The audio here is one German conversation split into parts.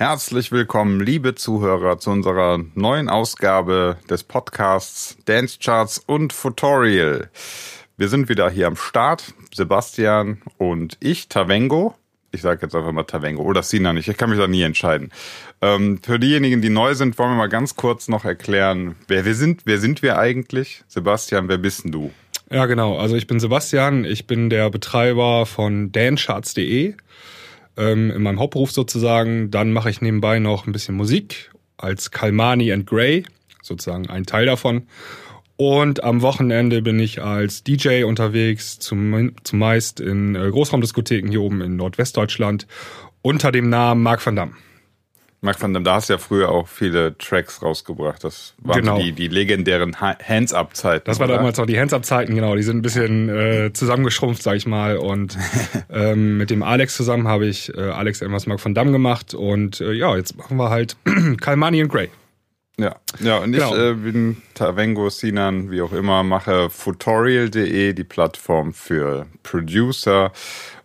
Herzlich willkommen, liebe Zuhörer, zu unserer neuen Ausgabe des Podcasts Dance Charts und Futorial. Wir sind wieder hier am Start, Sebastian und ich, Tavengo. Ich sage jetzt einfach mal Tavengo oder Sina nicht, ich kann mich da nie entscheiden. Ähm, für diejenigen, die neu sind, wollen wir mal ganz kurz noch erklären, wer wir sind. Wer sind wir eigentlich? Sebastian, wer bist denn du? Ja, genau. Also ich bin Sebastian, ich bin der Betreiber von dancecharts.de ähm, in meinem Hauptberuf sozusagen. Dann mache ich nebenbei noch ein bisschen Musik als Kalmani and Grey, sozusagen ein Teil davon. Und am Wochenende bin ich als DJ unterwegs, zum, zumeist in äh, Großraumdiskotheken hier oben in Nordwestdeutschland, unter dem Namen Marc van Damme. Mark van Dam, da hast du ja früher auch viele Tracks rausgebracht. Das waren genau. die, die legendären Hands-Up-Zeiten. Das war oder? damals noch die Hands-Up-Zeiten, genau. Die sind ein bisschen äh, zusammengeschrumpft, sag ich mal. Und ähm, mit dem Alex zusammen habe ich äh, Alex irgendwas Mark van Dam gemacht. Und äh, ja, jetzt machen wir halt Kalmani und Grey. Ja, ja und genau. ich äh, bin Tavengo Sinan, wie auch immer, mache Futorial.de, die Plattform für Producer.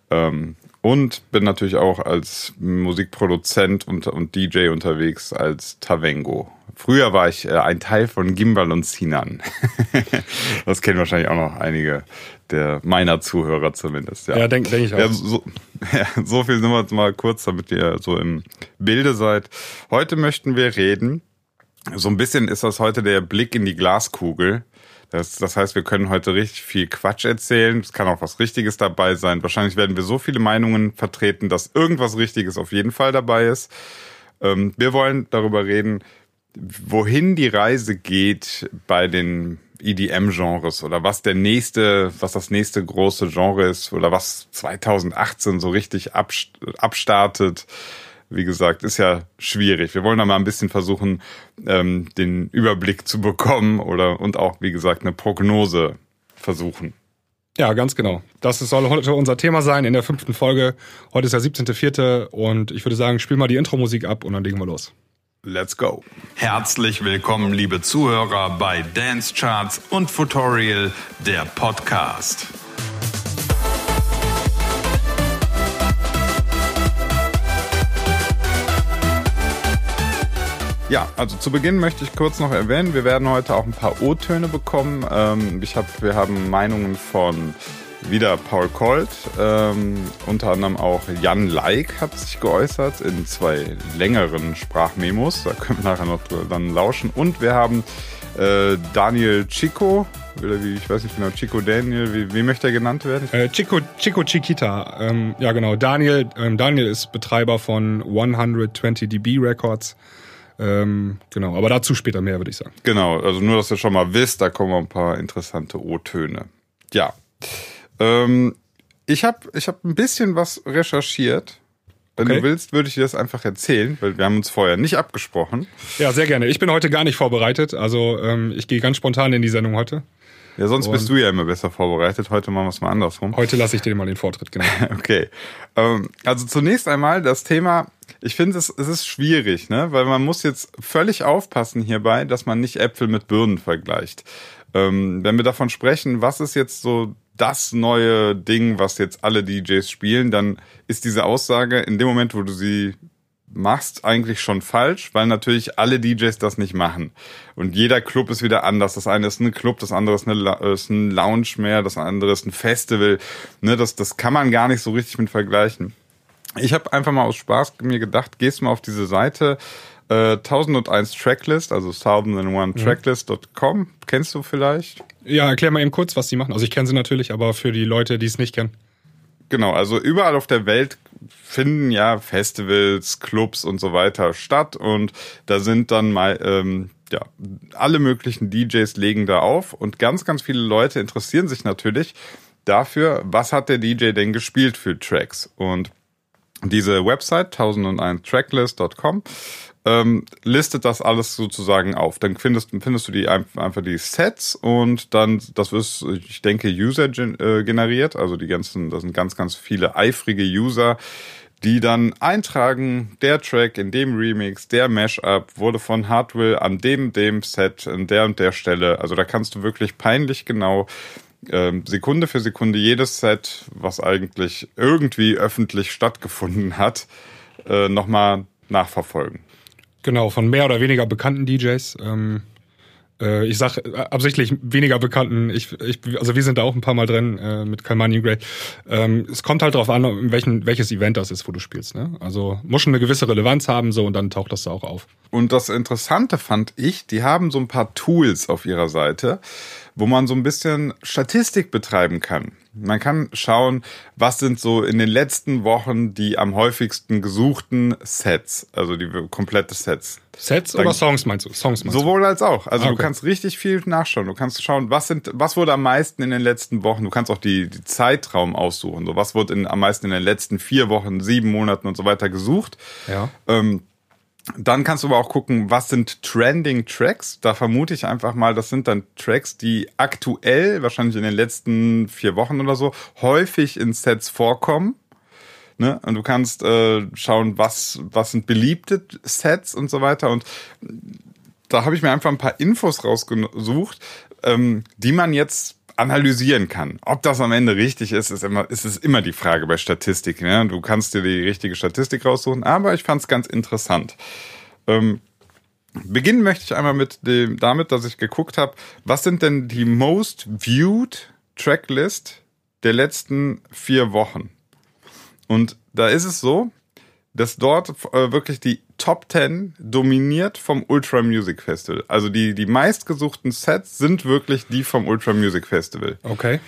Ähm, und bin natürlich auch als Musikproduzent und, und DJ unterwegs als Tavengo. Früher war ich äh, ein Teil von Gimbal und Sinan. das kennen wahrscheinlich auch noch einige der meiner Zuhörer zumindest. Ja, ja denke denk ich auch. Ja so, ja, so viel sind wir jetzt mal kurz, damit ihr so im Bilde seid. Heute möchten wir reden. So ein bisschen ist das heute der Blick in die Glaskugel. Das, das heißt, wir können heute richtig viel Quatsch erzählen. Es kann auch was Richtiges dabei sein. Wahrscheinlich werden wir so viele Meinungen vertreten, dass irgendwas Richtiges auf jeden Fall dabei ist. Ähm, wir wollen darüber reden, wohin die Reise geht bei den EDM-Genres oder was der nächste, was das nächste große Genre ist oder was 2018 so richtig abstartet wie gesagt, ist ja schwierig. Wir wollen da mal ein bisschen versuchen, ähm, den Überblick zu bekommen oder und auch, wie gesagt, eine Prognose versuchen. Ja, ganz genau. Das soll heute unser Thema sein in der fünften Folge. Heute ist der 17.04. und ich würde sagen, spiel mal die Intro-Musik ab und dann legen wir los. Let's go. Herzlich willkommen, liebe Zuhörer, bei Dance Charts und Tutorial, der Podcast. Ja, also zu Beginn möchte ich kurz noch erwähnen, wir werden heute auch ein paar O-Töne bekommen. Ähm, ich hab, wir haben Meinungen von wieder Paul Colt, ähm, unter anderem auch Jan Leik hat sich geäußert in zwei längeren Sprachmemos. Da können wir nachher noch dann lauschen. Und wir haben äh, Daniel Chico, oder wie, ich weiß nicht genau, Chico Daniel, wie, wie möchte er genannt werden? Äh, Chico, Chico Chiquita, ähm, ja genau. Daniel, ähm, Daniel ist Betreiber von 120 dB Records. Ähm, genau, aber dazu später mehr, würde ich sagen. Genau, also nur, dass ihr schon mal wisst, da kommen ein paar interessante O-Töne. Ja. Ähm, ich habe ich hab ein bisschen was recherchiert. Wenn okay. du willst, würde ich dir das einfach erzählen, weil wir haben uns vorher nicht abgesprochen. Ja, sehr gerne. Ich bin heute gar nicht vorbereitet. Also ähm, ich gehe ganz spontan in die Sendung heute. Ja, sonst Und bist du ja immer besser vorbereitet. Heute machen wir es mal andersrum. Heute lasse ich dir mal den Vortritt, genau. okay. Ähm, also zunächst einmal das Thema ich finde, es, es ist schwierig, ne? weil man muss jetzt völlig aufpassen hierbei, dass man nicht Äpfel mit Birnen vergleicht. Ähm, wenn wir davon sprechen, was ist jetzt so das neue Ding, was jetzt alle DJs spielen, dann ist diese Aussage in dem Moment, wo du sie machst, eigentlich schon falsch, weil natürlich alle DJs das nicht machen. Und jeder Club ist wieder anders. Das eine ist ein Club, das andere ist, eine, ist ein Lounge mehr, das andere ist ein Festival. Ne, das, das kann man gar nicht so richtig mit vergleichen. Ich habe einfach mal aus Spaß mir gedacht, gehst mal auf diese Seite äh, 1001 Tracklist, also 1001tracklist.com. Mhm. Kennst du vielleicht? Ja, erklär mal eben kurz, was die machen. Also ich kenne sie natürlich, aber für die Leute, die es nicht kennen. Genau, also überall auf der Welt finden ja Festivals, Clubs und so weiter statt und da sind dann mal ähm, ja alle möglichen DJs legen da auf und ganz ganz viele Leute interessieren sich natürlich dafür, was hat der DJ denn gespielt für Tracks? Und diese Website 1001tracklist.com ähm, listet das alles sozusagen auf. Dann findest, findest du die einfach die Sets und dann, das ist, ich denke, User äh, generiert. Also die ganzen, das sind ganz, ganz viele eifrige User, die dann eintragen, der Track in dem Remix, der Mashup wurde von Hardwell an dem, dem Set, an der und der Stelle. Also da kannst du wirklich peinlich genau ähm, Sekunde für Sekunde jedes Set, was eigentlich irgendwie öffentlich stattgefunden hat, äh, nochmal nachverfolgen. Genau, von mehr oder weniger bekannten DJs. Ähm, äh, ich sage äh, absichtlich weniger bekannten. Ich, ich, also wir sind da auch ein paar Mal drin äh, mit Kalmani Grey. Ähm, es kommt halt darauf an, welchen, welches Event das ist, wo du spielst. Ne? Also muss schon eine gewisse Relevanz haben so und dann taucht das da auch auf. Und das Interessante fand ich, die haben so ein paar Tools auf ihrer Seite, wo man so ein bisschen Statistik betreiben kann. Man kann schauen, was sind so in den letzten Wochen die am häufigsten gesuchten Sets, also die komplette Sets. Sets Dann, oder Songs meinst du? Songs meinst sowohl als auch. Also ah, okay. du kannst richtig viel nachschauen. Du kannst schauen, was sind, was wurde am meisten in den letzten Wochen. Du kannst auch die, die Zeitraum aussuchen. So was wurde in, am meisten in den letzten vier Wochen, sieben Monaten und so weiter gesucht. Ja. Ähm, dann kannst du aber auch gucken, was sind Trending Tracks. Da vermute ich einfach mal, das sind dann Tracks, die aktuell, wahrscheinlich in den letzten vier Wochen oder so, häufig in Sets vorkommen. Ne? Und du kannst äh, schauen, was, was sind beliebte Sets und so weiter. Und da habe ich mir einfach ein paar Infos rausgesucht, ähm, die man jetzt analysieren kann. Ob das am Ende richtig ist, ist immer, ist es immer die Frage bei Statistik. Ne? Du kannst dir die richtige Statistik raussuchen, aber ich fand es ganz interessant. Ähm, beginnen möchte ich einmal mit dem, damit, dass ich geguckt habe, was sind denn die most viewed Tracklist der letzten vier Wochen? Und da ist es so, dass dort äh, wirklich die Top 10 dominiert vom Ultra Music Festival. Also die, die meistgesuchten Sets sind wirklich die vom Ultra Music Festival. Okay.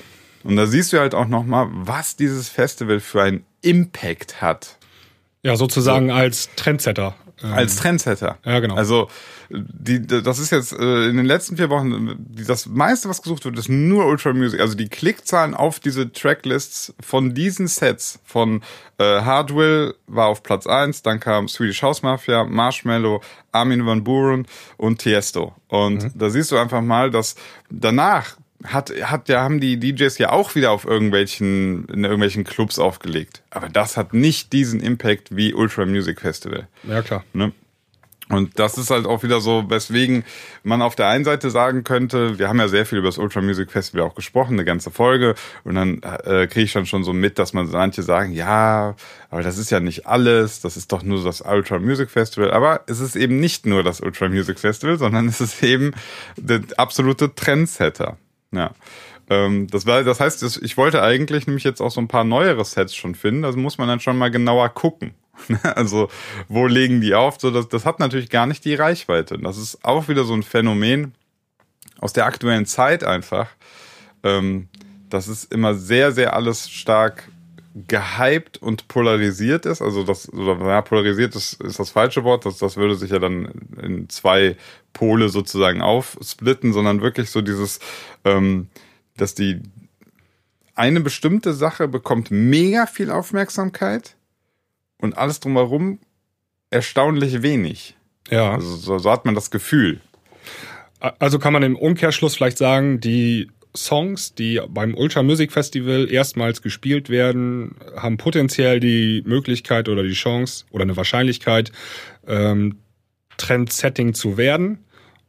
Und da siehst du halt auch nochmal, was dieses Festival für einen Impact hat. Ja, sozusagen so. als Trendsetter. Als Trendsetter. Ja, genau. Also die, das ist jetzt äh, in den letzten vier Wochen das meiste, was gesucht wird, ist nur Ultra Music. Also die Klickzahlen auf diese Tracklists von diesen Sets von äh, Hardwill war auf Platz eins, dann kam Swedish House Mafia, Marshmallow, Armin van Buren und Tiesto. Und mhm. da siehst du einfach mal, dass danach hat, hat, ja, haben die DJs ja auch wieder auf irgendwelchen, in irgendwelchen Clubs aufgelegt. Aber das hat nicht diesen Impact wie Ultra Music Festival. Ja, klar. Ne? Und das ist halt auch wieder so, weswegen man auf der einen Seite sagen könnte, wir haben ja sehr viel über das Ultra Music Festival auch gesprochen, eine ganze Folge, und dann äh, kriege ich dann schon so mit, dass man manche sagen, ja, aber das ist ja nicht alles, das ist doch nur das Ultra Music Festival. Aber es ist eben nicht nur das Ultra Music Festival, sondern es ist eben der absolute Trendsetter. Ja. Ähm, das, war, das heißt, ich wollte eigentlich nämlich jetzt auch so ein paar neuere Sets schon finden. Also muss man dann schon mal genauer gucken. also, wo legen die auf? So, das, das hat natürlich gar nicht die Reichweite. Das ist auch wieder so ein Phänomen aus der aktuellen Zeit einfach. Ähm, das ist immer sehr, sehr alles stark gehypt und polarisiert ist. Also das, oder ja, polarisiert ist, ist das falsche Wort. Das, das würde sich ja dann in zwei Pole sozusagen aufsplitten, sondern wirklich so dieses, ähm, dass die eine bestimmte Sache bekommt mega viel Aufmerksamkeit und alles drumherum erstaunlich wenig. Ja. Also so, so hat man das Gefühl. Also kann man im Umkehrschluss vielleicht sagen, die Songs, die beim Ultra Music Festival erstmals gespielt werden, haben potenziell die Möglichkeit oder die Chance oder eine Wahrscheinlichkeit, ähm, Trendsetting zu werden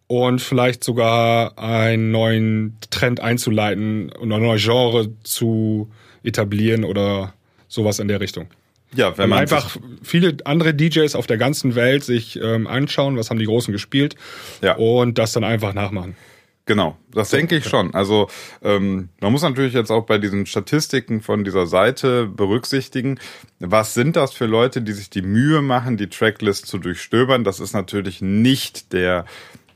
und vielleicht sogar einen neuen Trend einzuleiten und ein neues Genre zu etablieren oder sowas in der Richtung. Ja, wenn, man einfach viele andere DJs auf der ganzen Welt sich ähm, anschauen, was haben die Großen gespielt ja. und das dann einfach nachmachen. Genau, das denke ich schon. Also ähm, man muss natürlich jetzt auch bei diesen Statistiken von dieser Seite berücksichtigen, was sind das für Leute, die sich die Mühe machen, die Tracklist zu durchstöbern. Das ist natürlich nicht der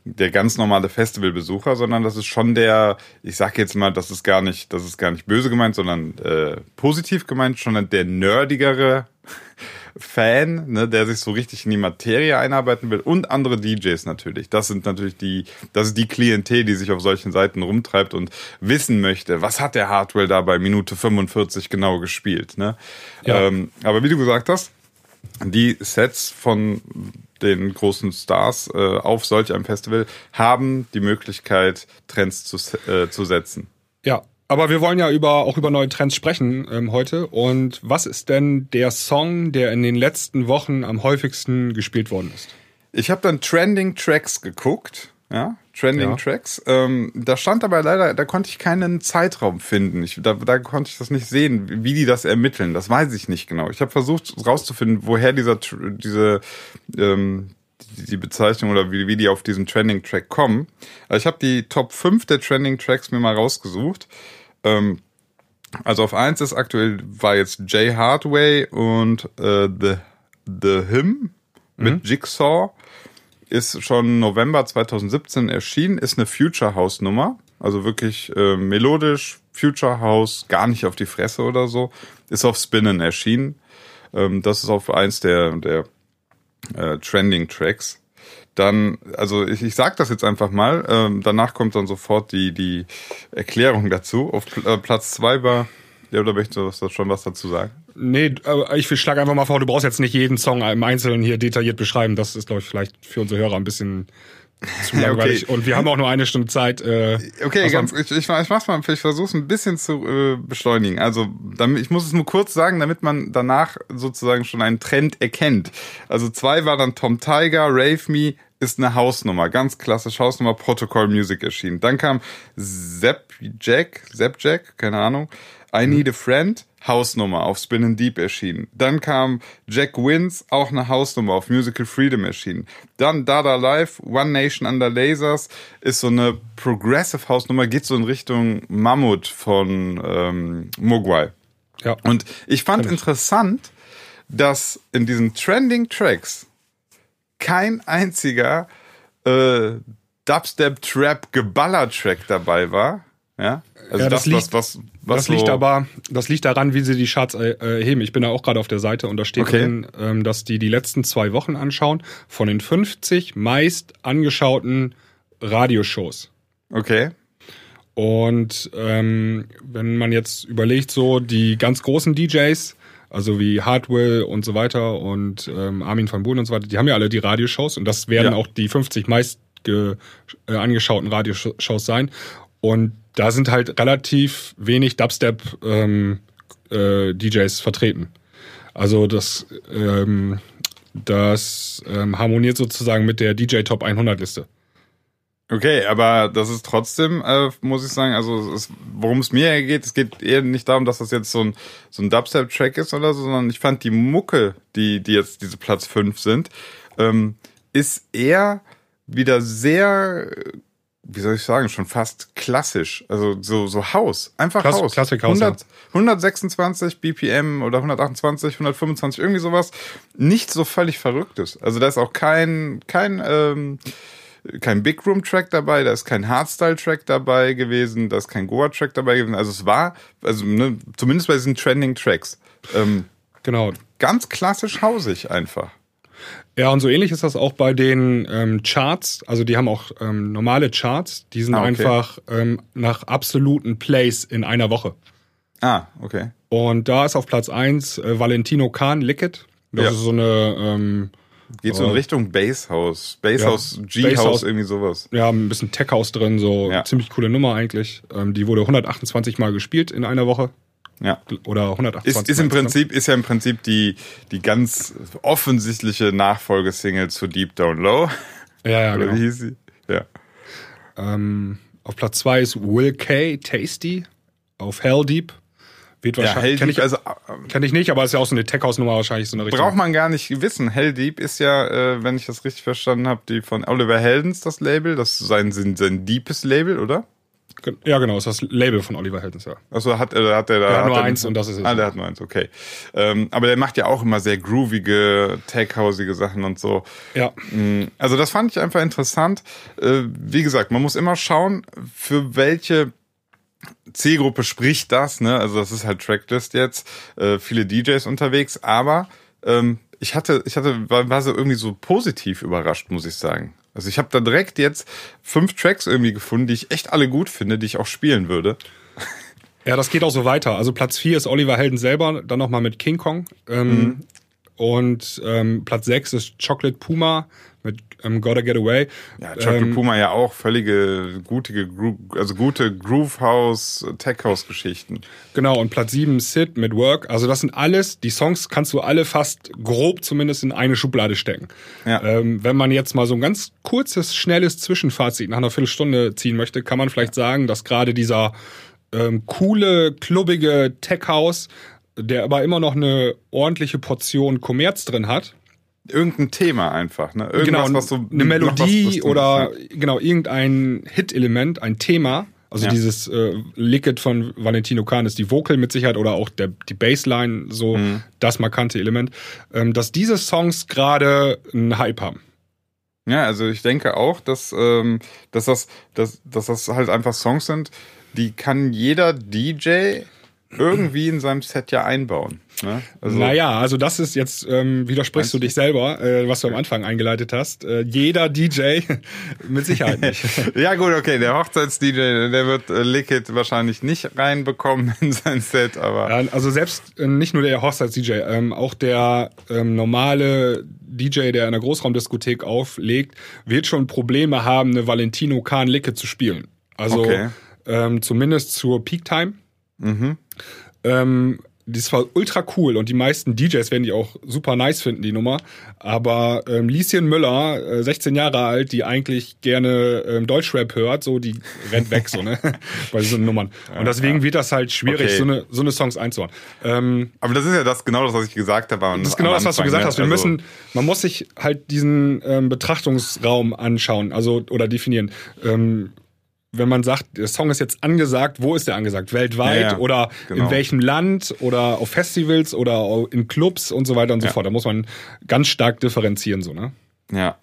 der ganz normale Festivalbesucher, sondern das ist schon der, ich sag jetzt mal, das ist gar nicht, das ist gar nicht böse gemeint, sondern äh, positiv gemeint, schon der nerdigere Fan, ne, der sich so richtig in die Materie einarbeiten will und andere DJs natürlich. Das sind natürlich die, das ist die Klientel, die sich auf solchen Seiten rumtreibt und wissen möchte, was hat der Hardware da bei Minute 45 genau gespielt. Ne? Ja. Ähm, aber wie du gesagt hast, die Sets von den großen Stars äh, auf solch einem Festival haben die Möglichkeit, Trends zu, äh, zu setzen. Ja, aber wir wollen ja über, auch über neue Trends sprechen ähm, heute. Und was ist denn der Song, der in den letzten Wochen am häufigsten gespielt worden ist? Ich habe dann Trending Tracks geguckt Ja, Trending Ja. Tracks. Ähm, da stand aber leider, da konnte ich keinen Zeitraum finden. Ich, da, da konnte ich das nicht sehen, wie die das ermitteln. Das weiß ich nicht genau. Ich habe versucht rauszufinden, woher dieser diese ähm, die, Bezeichnung oder wie, wie die auf diesen Trending Track kommen. Also ich habe die Top 5 der Trending Tracks mir mal rausgesucht. Ähm, also auf eins ist aktuell war jetzt Jay Hardway und äh, The The Him mit Jigsaw ist schon November 2017 erschienen, ist eine Future House Nummer, also wirklich äh, melodisch, Future House, gar nicht auf die Fresse oder so, ist auf Spinnen erschienen. Ähm, das ist auf eins der der äh, Trending Tracks. Dann, also ich, ich sag das jetzt einfach mal, ähm, danach kommt dann sofort die, die Erklärung dazu. Auf Pl äh, Platz zwei war, ja, oder möchtest du schon was dazu sagen? Nee, aber ich schlage einfach mal vor, du brauchst jetzt nicht jeden Song im Einzelnen hier detailliert beschreiben. Das ist, glaube ich, vielleicht für unsere Hörer ein bisschen zu langweilig. okay. Und wir haben auch nur eine Stunde Zeit. Äh, Okay, ganz, ich, ich, ich mach's mal, ich versuch's ein bisschen zu äh, beschleunigen. Also, damit, ich muss es nur kurz sagen, damit man danach sozusagen schon einen Trend erkennt. Also zwei war dann Tom Tiger, Rave Me ist eine Hausnummer, ganz klassisch Hausnummer, Protocol Music erschienen. Dann kam Zap Jack, Zap Jack, keine Ahnung, I Need a Friend, Hausnummer auf Spin and Deep erschienen. Dann kam Jack Wins, auch eine Hausnummer auf Musical Freedom erschienen. Dann Dada Live, One Nation Under Lasers ist so eine Progressive Hausnummer, geht so in Richtung Mammut von ähm, Mogwai. ja. Und ich fand ich. interessant, dass in diesen Trending Tracks kein einziger äh, Dubstep Trap Geballer Track dabei war. Ja, also Ja, das liegt- was, was, das liegt so, aber, das liegt daran, wie sie die Charts äh, erheben. Ich bin da auch gerade auf der Seite und da steht Okay. drin, ähm, dass die die letzten zwei Wochen anschauen von den 50 meist angeschauten Radioshows. Okay. Und ähm, wenn man jetzt überlegt, so die ganz großen DJs, also wie Hardwell und so weiter und ähm, Armin van Buuren und so weiter, die haben ja alle die Radioshows und das werden Ja. auch die 50 meist äh, angeschauten Radioshows sein. Und da sind halt relativ wenig Dubstep ähm, äh, vertreten. Also das, ähm, das ähm, harmoniert sozusagen mit der DJ Top 100 Liste. Okay, aber das ist trotzdem, äh, muss ich sagen, also worum es mir geht, es geht eher nicht darum, dass das jetzt so ein, so ein Dubstep-Track ist oder so, sondern ich fand die Mucke, die, die jetzt diese Platz 5 sind, ähm, ist eher wieder sehr, wie soll ich sagen, schon fast klassisch. Also so, so Haus. Einfach Klass- Haus. Classic House, 100, 126 BPM oder 128, 125, irgendwie sowas. Nicht so völlig Verrücktes. Also da ist auch kein, kein, ähm, kein Big Room Track dabei, da ist kein Hardstyle Track dabei gewesen, da ist kein Goa Track dabei gewesen. Also es war, also ne, zumindest bei diesen Trending Tracks, ähm, Genau. ganz klassisch hausig einfach. Ja, und so ähnlich ist das auch bei den ähm, Charts. Also die haben auch ähm, normale Charts, die sind Ah, okay. einfach ähm, nach absoluten Plays in einer Woche. Ah, okay. Und da ist auf Platz eins äh, Valentino Khan, Lick It. Das Ja. ist so eine, ähm, Geht so in Oh. Richtung Basshouse, Basshouse, Ja, G-House, Basshouse. irgendwie sowas. ja, ein bisschen Tech House drin, so Ja. ziemlich coole Nummer eigentlich. Ähm, die wurde 128 Mal gespielt in einer Woche. Ja. Oder 128 Ist, ist im insgesamt. Prinzip, ist ja im Prinzip die, die ganz offensichtliche Nachfolgesingle zu Deep Down Low. Ja, ja, Oder genau. wie hieß sie? Ja. Ähm, auf Platz zwei ist Will K. Tasty. Auf Hell Deep. Wird Ja, wahrscheinlich, Hell kenn Deep, ich, also äh, kenn ich nicht, aber ist ja auch so eine Tech House Nummer wahrscheinlich so eine richtige. braucht man gar nicht wissen. Hell Deep ist ja, äh, wenn ich das richtig verstanden habe, die von Oliver Heldens das Label. Das ist sein, sein, sein deepes Label, oder? Ja, genau, ist das Label von Oliver Heldens, ja. Also hat, äh, hat er da. Der hat nur er- eins und das ist es. Ah, der hat nur eins, okay. Ähm, aber der macht ja auch immer sehr groovige, tech-hausige Sachen und so. Ja. Mm, Also das fand ich einfach interessant. Äh, Wie gesagt, man muss immer schauen, für welche Zielgruppe spricht das. Ne? Also das ist halt Tracklist jetzt. Äh, viele DJs unterwegs, aber ähm, ich hatte, ich hatte, war, war so irgendwie so positiv überrascht, muss ich sagen. Also ich habe da direkt jetzt fünf Tracks irgendwie gefunden, die ich echt alle gut finde, die ich auch spielen würde. Ja, das geht auch so weiter. Also Platz vier ist Oliver Helden selber, dann nochmal mit King Kong. Ähm, Und ähm, Platz 6 ist Chocolate Puma mit ähm, Gotta Get Away. Ja, Chocolate ähm, Puma ja auch völlige gute, also gute Groove House, Tech House Geschichten. Genau, und Platz 7 Sid mit Work. Also das sind alles, die Songs kannst du alle fast grob zumindest in eine Schublade stecken. Ja. Ähm, wenn man jetzt mal so ein ganz kurzes, schnelles Zwischenfazit nach einer Viertelstunde ziehen möchte, kann man vielleicht sagen, dass gerade dieser ähm, coole, klubbige Tech House, der aber immer noch eine ordentliche Portion Kommerz drin hat, Irgendein Thema einfach, ne? Irgendwas, genau, was so eine Melodie was, was oder genau irgendein Hit-Element, ein Thema. Also Ja. dieses äh, Lick It von Valentino Khan ist die Vocal mit Sicherheit oder auch der, die Bassline, so Mhm. das markante Element, ähm, dass diese Songs gerade einen Hype haben. Ja, also ich denke auch, dass, ähm, dass, das, dass, dass das halt einfach Songs sind, die kann jeder DJ irgendwie in seinem Set ja einbauen. Ne? Also, naja, also das ist jetzt, ähm, widersprichst du dich selber, äh, was du am Anfang eingeleitet hast. Äh, jeder DJ mit Sicherheit nicht. Ja gut, okay, der Hochzeits-DJ, der wird äh, Lick It wahrscheinlich nicht reinbekommen in sein Set, aber Ja, also selbst äh, nicht nur der Hochzeits-DJ, ähm, auch der ähm, normale DJ, der in einer Großraumdiskothek auflegt, wird schon Probleme haben, eine Valentino Kahn Licke zu spielen. Also Okay. ähm, zumindest zur Peak Time. mhm. Ähm, das war ultra cool und die meisten DJs werden die auch super nice finden, die Nummer. Aber ähm, Lieschen Müller, äh, 16 Jahre alt, die eigentlich gerne ähm, Deutschrap hört, so die rennt weg, so, ne? Bei so Nummern. Und deswegen wird das halt schwierig, Okay. so, eine, so eine Songs einzubauen. Ähm, aber das ist ja das genau das, was ich gesagt habe. das ist genau das, was du gesagt hast. Wir Also, müssen, man muss sich halt diesen ähm, Betrachtungsraum anschauen, also oder definieren. Ähm, wenn man sagt, der Song ist jetzt angesagt, wo ist der angesagt? Weltweit Ja, ja, oder genau. in welchem Land oder auf Festivals oder in Clubs und so weiter und so Ja. fort. Da muss man ganz stark differenzieren, so, ne? Ja.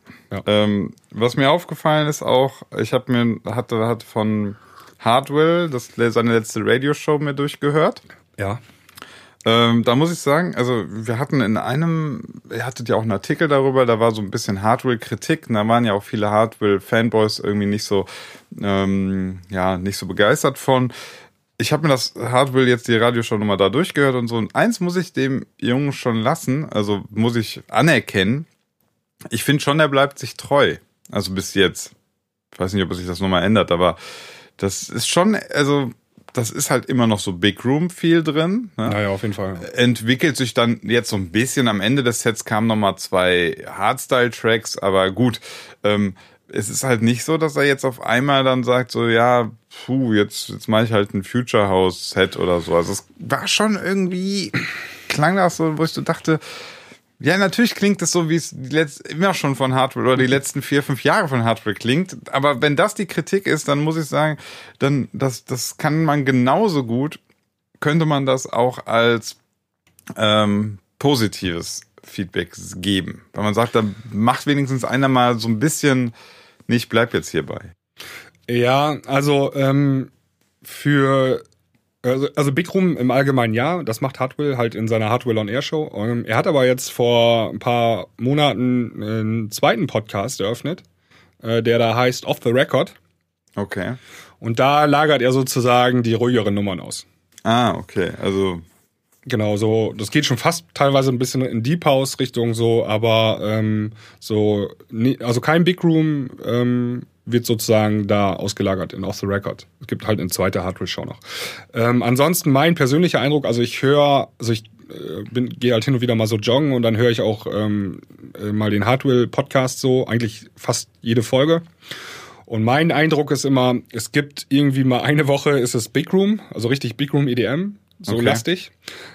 Ähm, was mir aufgefallen ist auch, ich habe mir hatte hatte von Hardwell das seine letzte Radioshow mir durchgehört. Ja. Ähm, da muss ich sagen, also wir hatten in einem, ihr hattet ja auch einen Artikel darüber, da war so ein bisschen Hardwell-Kritik, und da waren ja auch viele Hardwell-Fanboys irgendwie nicht so, ähm, ja, nicht so begeistert von. Ich habe mir das Hardwell jetzt die Radioshow nochmal da durchgehört und so. Und eins muss ich dem Jungen schon lassen, also muss ich anerkennen. Ich finde schon, er bleibt sich treu. Also bis jetzt. Ich weiß nicht, ob sich das nochmal ändert, aber das ist schon, also das ist halt immer noch so Big Room viel drin. Ne? Naja, auf jeden Fall. entwickelt sich dann jetzt so ein bisschen. Am Ende des Sets kamen noch mal zwei Hardstyle-Tracks, aber gut. Ähm, es ist halt nicht so, dass er jetzt auf einmal dann sagt so, ja, puh, jetzt jetzt mache ich halt ein Future House Set oder so. Also es war schon irgendwie klang das so, wo ich so dachte, ja, natürlich klingt es so, wie es immer schon von Hardware oder die letzten vier, fünf Jahre von Hardware klingt. Aber wenn das die Kritik ist, dann muss ich sagen, dann das, das kann man genauso gut, könnte man das auch als ähm, positives Feedback geben. Weil man sagt, da macht wenigstens einer mal so ein bisschen, nee, ich bleib jetzt hierbei. Ja, also ähm, für also, also Big Room im Allgemeinen ja, das macht Hardwell halt in seiner Hardwell on Air Show. Ähm, er hat aber jetzt vor ein paar Monaten einen zweiten Podcast eröffnet, äh, der da heißt Off the Record. Okay. Und da lagert er sozusagen die ruhigeren Nummern aus. Ah, okay. Also, Genau, so, das geht schon fast teilweise ein bisschen in Deep House Richtung so, aber ähm, so, also kein Big Room ähm, wird sozusagen da ausgelagert in Off the Record. Es gibt halt eine zweite Hardware-Show noch. Ähm, ansonsten mein persönlicher Eindruck, also ich höre, also ich äh, bin, gehe halt hin und wieder mal so joggen und dann höre ich auch ähm, äh, mal den Hardware-Podcast so, eigentlich fast jede Folge. Und mein Eindruck ist immer, es gibt irgendwie mal eine Woche ist es Big Room, also richtig Big Room EDM, so Okay. lastig.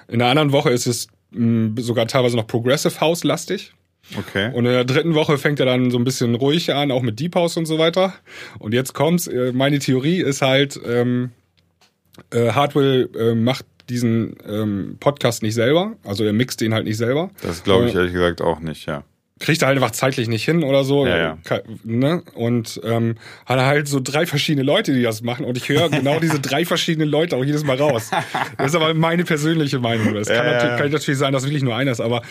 In der anderen Woche ist es mh, sogar teilweise noch Progressive House lastig. Okay. Und in der dritten Woche fängt er dann so ein bisschen ruhig an, auch mit Deep House und so weiter. Und jetzt kommt's, äh, meine Theorie ist halt, ähm, äh, Hardwell äh, macht diesen ähm, Podcast nicht selber, also er mixt den halt nicht selber. Das glaube ich Äh, ehrlich gesagt auch nicht, ja. kriegt er halt einfach zeitlich nicht hin oder so. Ja, ja. Ke- Ne? Und ähm, hat er halt so drei verschiedene Leute, die das machen. Und ich höre genau diese drei verschiedenen Leute auch jedes Mal raus. Das ist aber meine persönliche Meinung. Das kann, Ja, ja, natürlich, ja. kann natürlich sein, dass wirklich nur einer ist, aber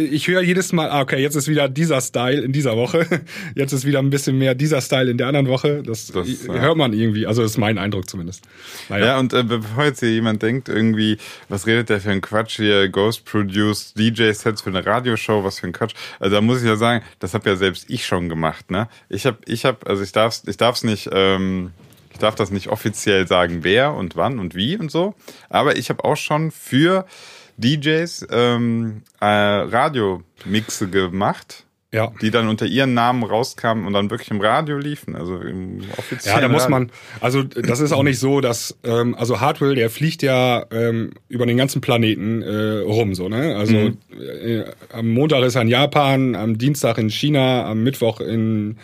ich höre jedes Mal, ah, okay, jetzt ist wieder dieser Style in dieser Woche. Jetzt ist wieder ein bisschen mehr dieser Style in der anderen Woche. Das, das hört man irgendwie. Also ist mein Eindruck zumindest. Naja. Ja, und äh, bevor jetzt hier jemand denkt, irgendwie, was redet der für ein Quatsch hier, Ghost Produced DJ-Sets für eine Radioshow, was für ein Quatsch. Also da muss ich ja sagen, das habe ja selbst ich schon gemacht. Ne? Ich habe, ich habe, also ich darf, ich darf's nicht. Ähm, ich darf das nicht offiziell sagen, wer und wann und wie und so. Aber ich habe auch schon für DJs ähm, äh, Radiomixe gemacht. Ja. Die dann unter ihren Namen rauskamen und dann wirklich im Radio liefen, also im offiziellen. Ja, da muss man, also das ist auch nicht so, dass, ähm, also Hardwell, der fliegt ja ähm, über den ganzen Planeten äh, rum, so, ne? Also mhm. äh, am Montag ist er in Japan, am Dienstag in China, am Mittwoch in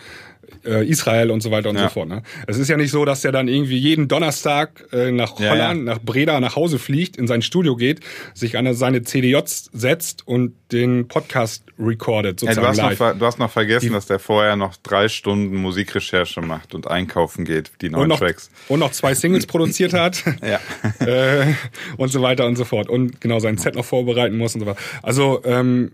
äh, Israel und so weiter und ja. so fort. Ne? Es ist ja nicht so, dass der dann irgendwie jeden Donnerstag äh, nach Holland, ja, ja. nach Breda nach Hause fliegt, in sein Studio geht, sich an seine CDJs setzt und den Podcast recordet sozusagen du, hast live. Noch, du hast noch vergessen, Die, dass der vorher noch drei Stunden Musikrecherche macht und einkaufen geht, die neuen und noch, Tracks. Und noch zwei Singles produziert hat. ja. äh, und so weiter und so fort. Und genau sein Set noch vorbereiten muss und so weiter. Also ähm,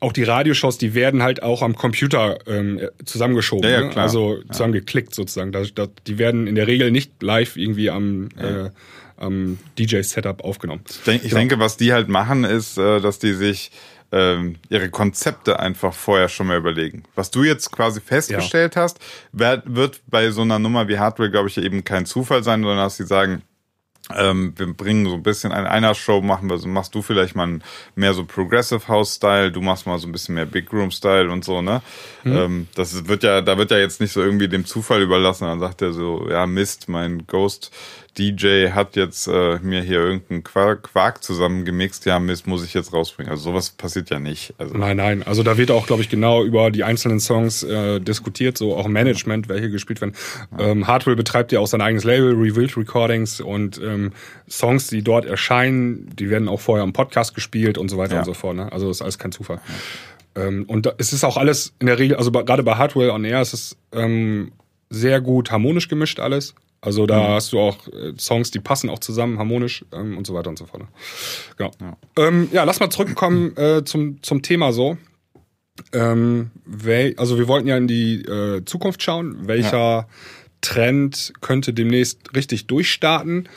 auch die Radioshows, die werden halt auch am Computer ähm, zusammengeschoben, ja, ja, ne? also zusammengeklickt sozusagen. Da, da, die werden in der Regel nicht live irgendwie am, äh, am DJ-Setup aufgenommen. Ich, denk, ich genau. denke, was die halt machen, ist, äh, dass die sich ähm, ihre Konzepte einfach vorher schon mal überlegen. Was du jetzt quasi festgestellt ja. hast, wird bei so einer Nummer wie Hardware, glaube ich, eben kein Zufall sein, sondern dass sie sagen, ähm, wir bringen so ein bisschen in einer Show machen wir so, machst du vielleicht mal mehr so Progressive House Style, du machst mal so ein bisschen mehr Big Room Style und so, ne? Mhm. Ähm, das wird ja, da wird ja jetzt nicht so irgendwie dem Zufall überlassen, dann sagt er so, ja Mist, mein Ghost DJ hat jetzt äh, mir hier irgendeinen Quark, Quark zusammengemixt, ja, Mist, muss ich jetzt rausbringen. Also sowas passiert ja nicht. Also nein, nein. Also da wird auch, glaube ich, genau über die einzelnen Songs äh, diskutiert, so auch Management, welche gespielt werden. Ja. Ähm, Hardwell betreibt ja auch sein eigenes Label, Revealed Recordings und ähm, Songs, die dort erscheinen, die werden auch vorher im Podcast gespielt und so weiter ja. und so fort. Ne? Also das ist alles kein Zufall. Ja. Ähm, und da, es ist auch alles in der Regel, also gerade bei Hardwell on Air ist es ähm, sehr gut harmonisch gemischt alles. Also da mhm. hast du auch äh, Songs, die passen auch zusammen, harmonisch ähm, und so weiter und so fort. Genau. Ja, ähm, ja lass mal zurückkommen äh, zum, zum Thema so. Ähm, wel, also wir wollten ja in die äh, Zukunft schauen. Welcher ja. Trend könnte demnächst richtig durchstarten?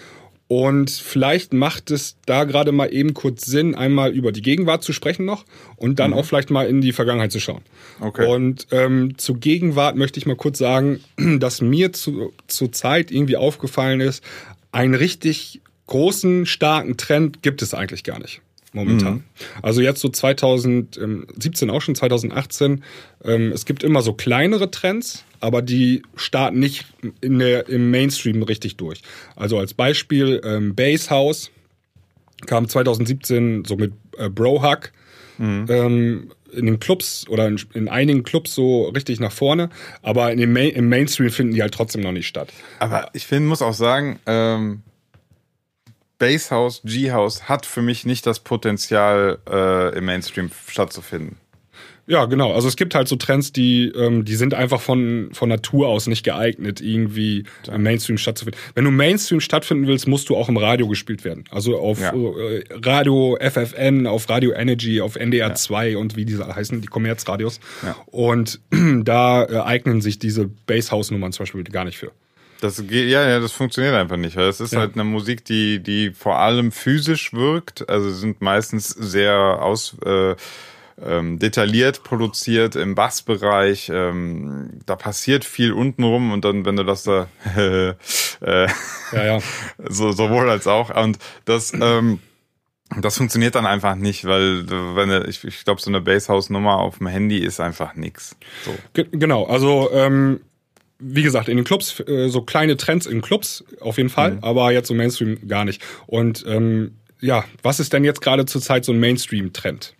Und vielleicht macht es da gerade mal eben kurz Sinn, einmal über die Gegenwart zu sprechen noch und dann mhm. auch vielleicht mal in die Vergangenheit zu schauen. Okay. Und ähm, zur Gegenwart möchte ich mal kurz sagen, dass mir zu, zur Zeit irgendwie aufgefallen ist, einen richtig großen, starken Trend gibt es eigentlich gar nicht momentan. Mhm. Also jetzt so 2017 auch schon, 2018. Ähm, es gibt immer so kleinere Trends, aber die starten nicht in der, im Mainstream richtig durch. Also als Beispiel ähm, Bass House kam 2017 so mit äh, Brohack. Mhm. Ähm, in den Clubs oder in, in, einigen Clubs so richtig nach vorne, aber in dem Ma im Mainstream finden die halt trotzdem noch nicht statt. Aber ich finde, muss auch sagen, ähm, Bass House, G-House hat für mich nicht das Potenzial, äh, im Mainstream stattzufinden. Ja, genau. Also es gibt halt so Trends, die, ähm, die sind einfach von, von Natur aus nicht geeignet, irgendwie im Mainstream stattzufinden. Wenn du Mainstream stattfinden willst, musst du auch im Radio gespielt werden. Also auf ja. äh, Radio FFN, auf Radio Energy, auf NDR ja. 2 und wie diese heißen, die Kommerzradios. Ja. Und da äh, eignen sich diese Basshouse-Nummern zum Beispiel gar nicht für. Das geht, ja, ja, das funktioniert einfach nicht, weil es ist ja. halt eine Musik, die, die vor allem physisch wirkt. Also sind meistens sehr aus, äh, ähm, detailliert produziert im Bassbereich. Ähm, da passiert viel untenrum und dann, wenn du das da äh, ja, ja. so sowohl als auch und das ähm, das funktioniert dann einfach nicht, weil wenn ich, ich glaube so eine Basshouse Nummer auf dem Handy ist einfach nix. So. Genau, also ähm, wie gesagt, in den Clubs, äh, so kleine Trends in Clubs auf jeden Fall, mhm. aber jetzt so Mainstream gar nicht. Und ähm, ja, was ist denn jetzt gerade zurzeit so ein Mainstream-Trend?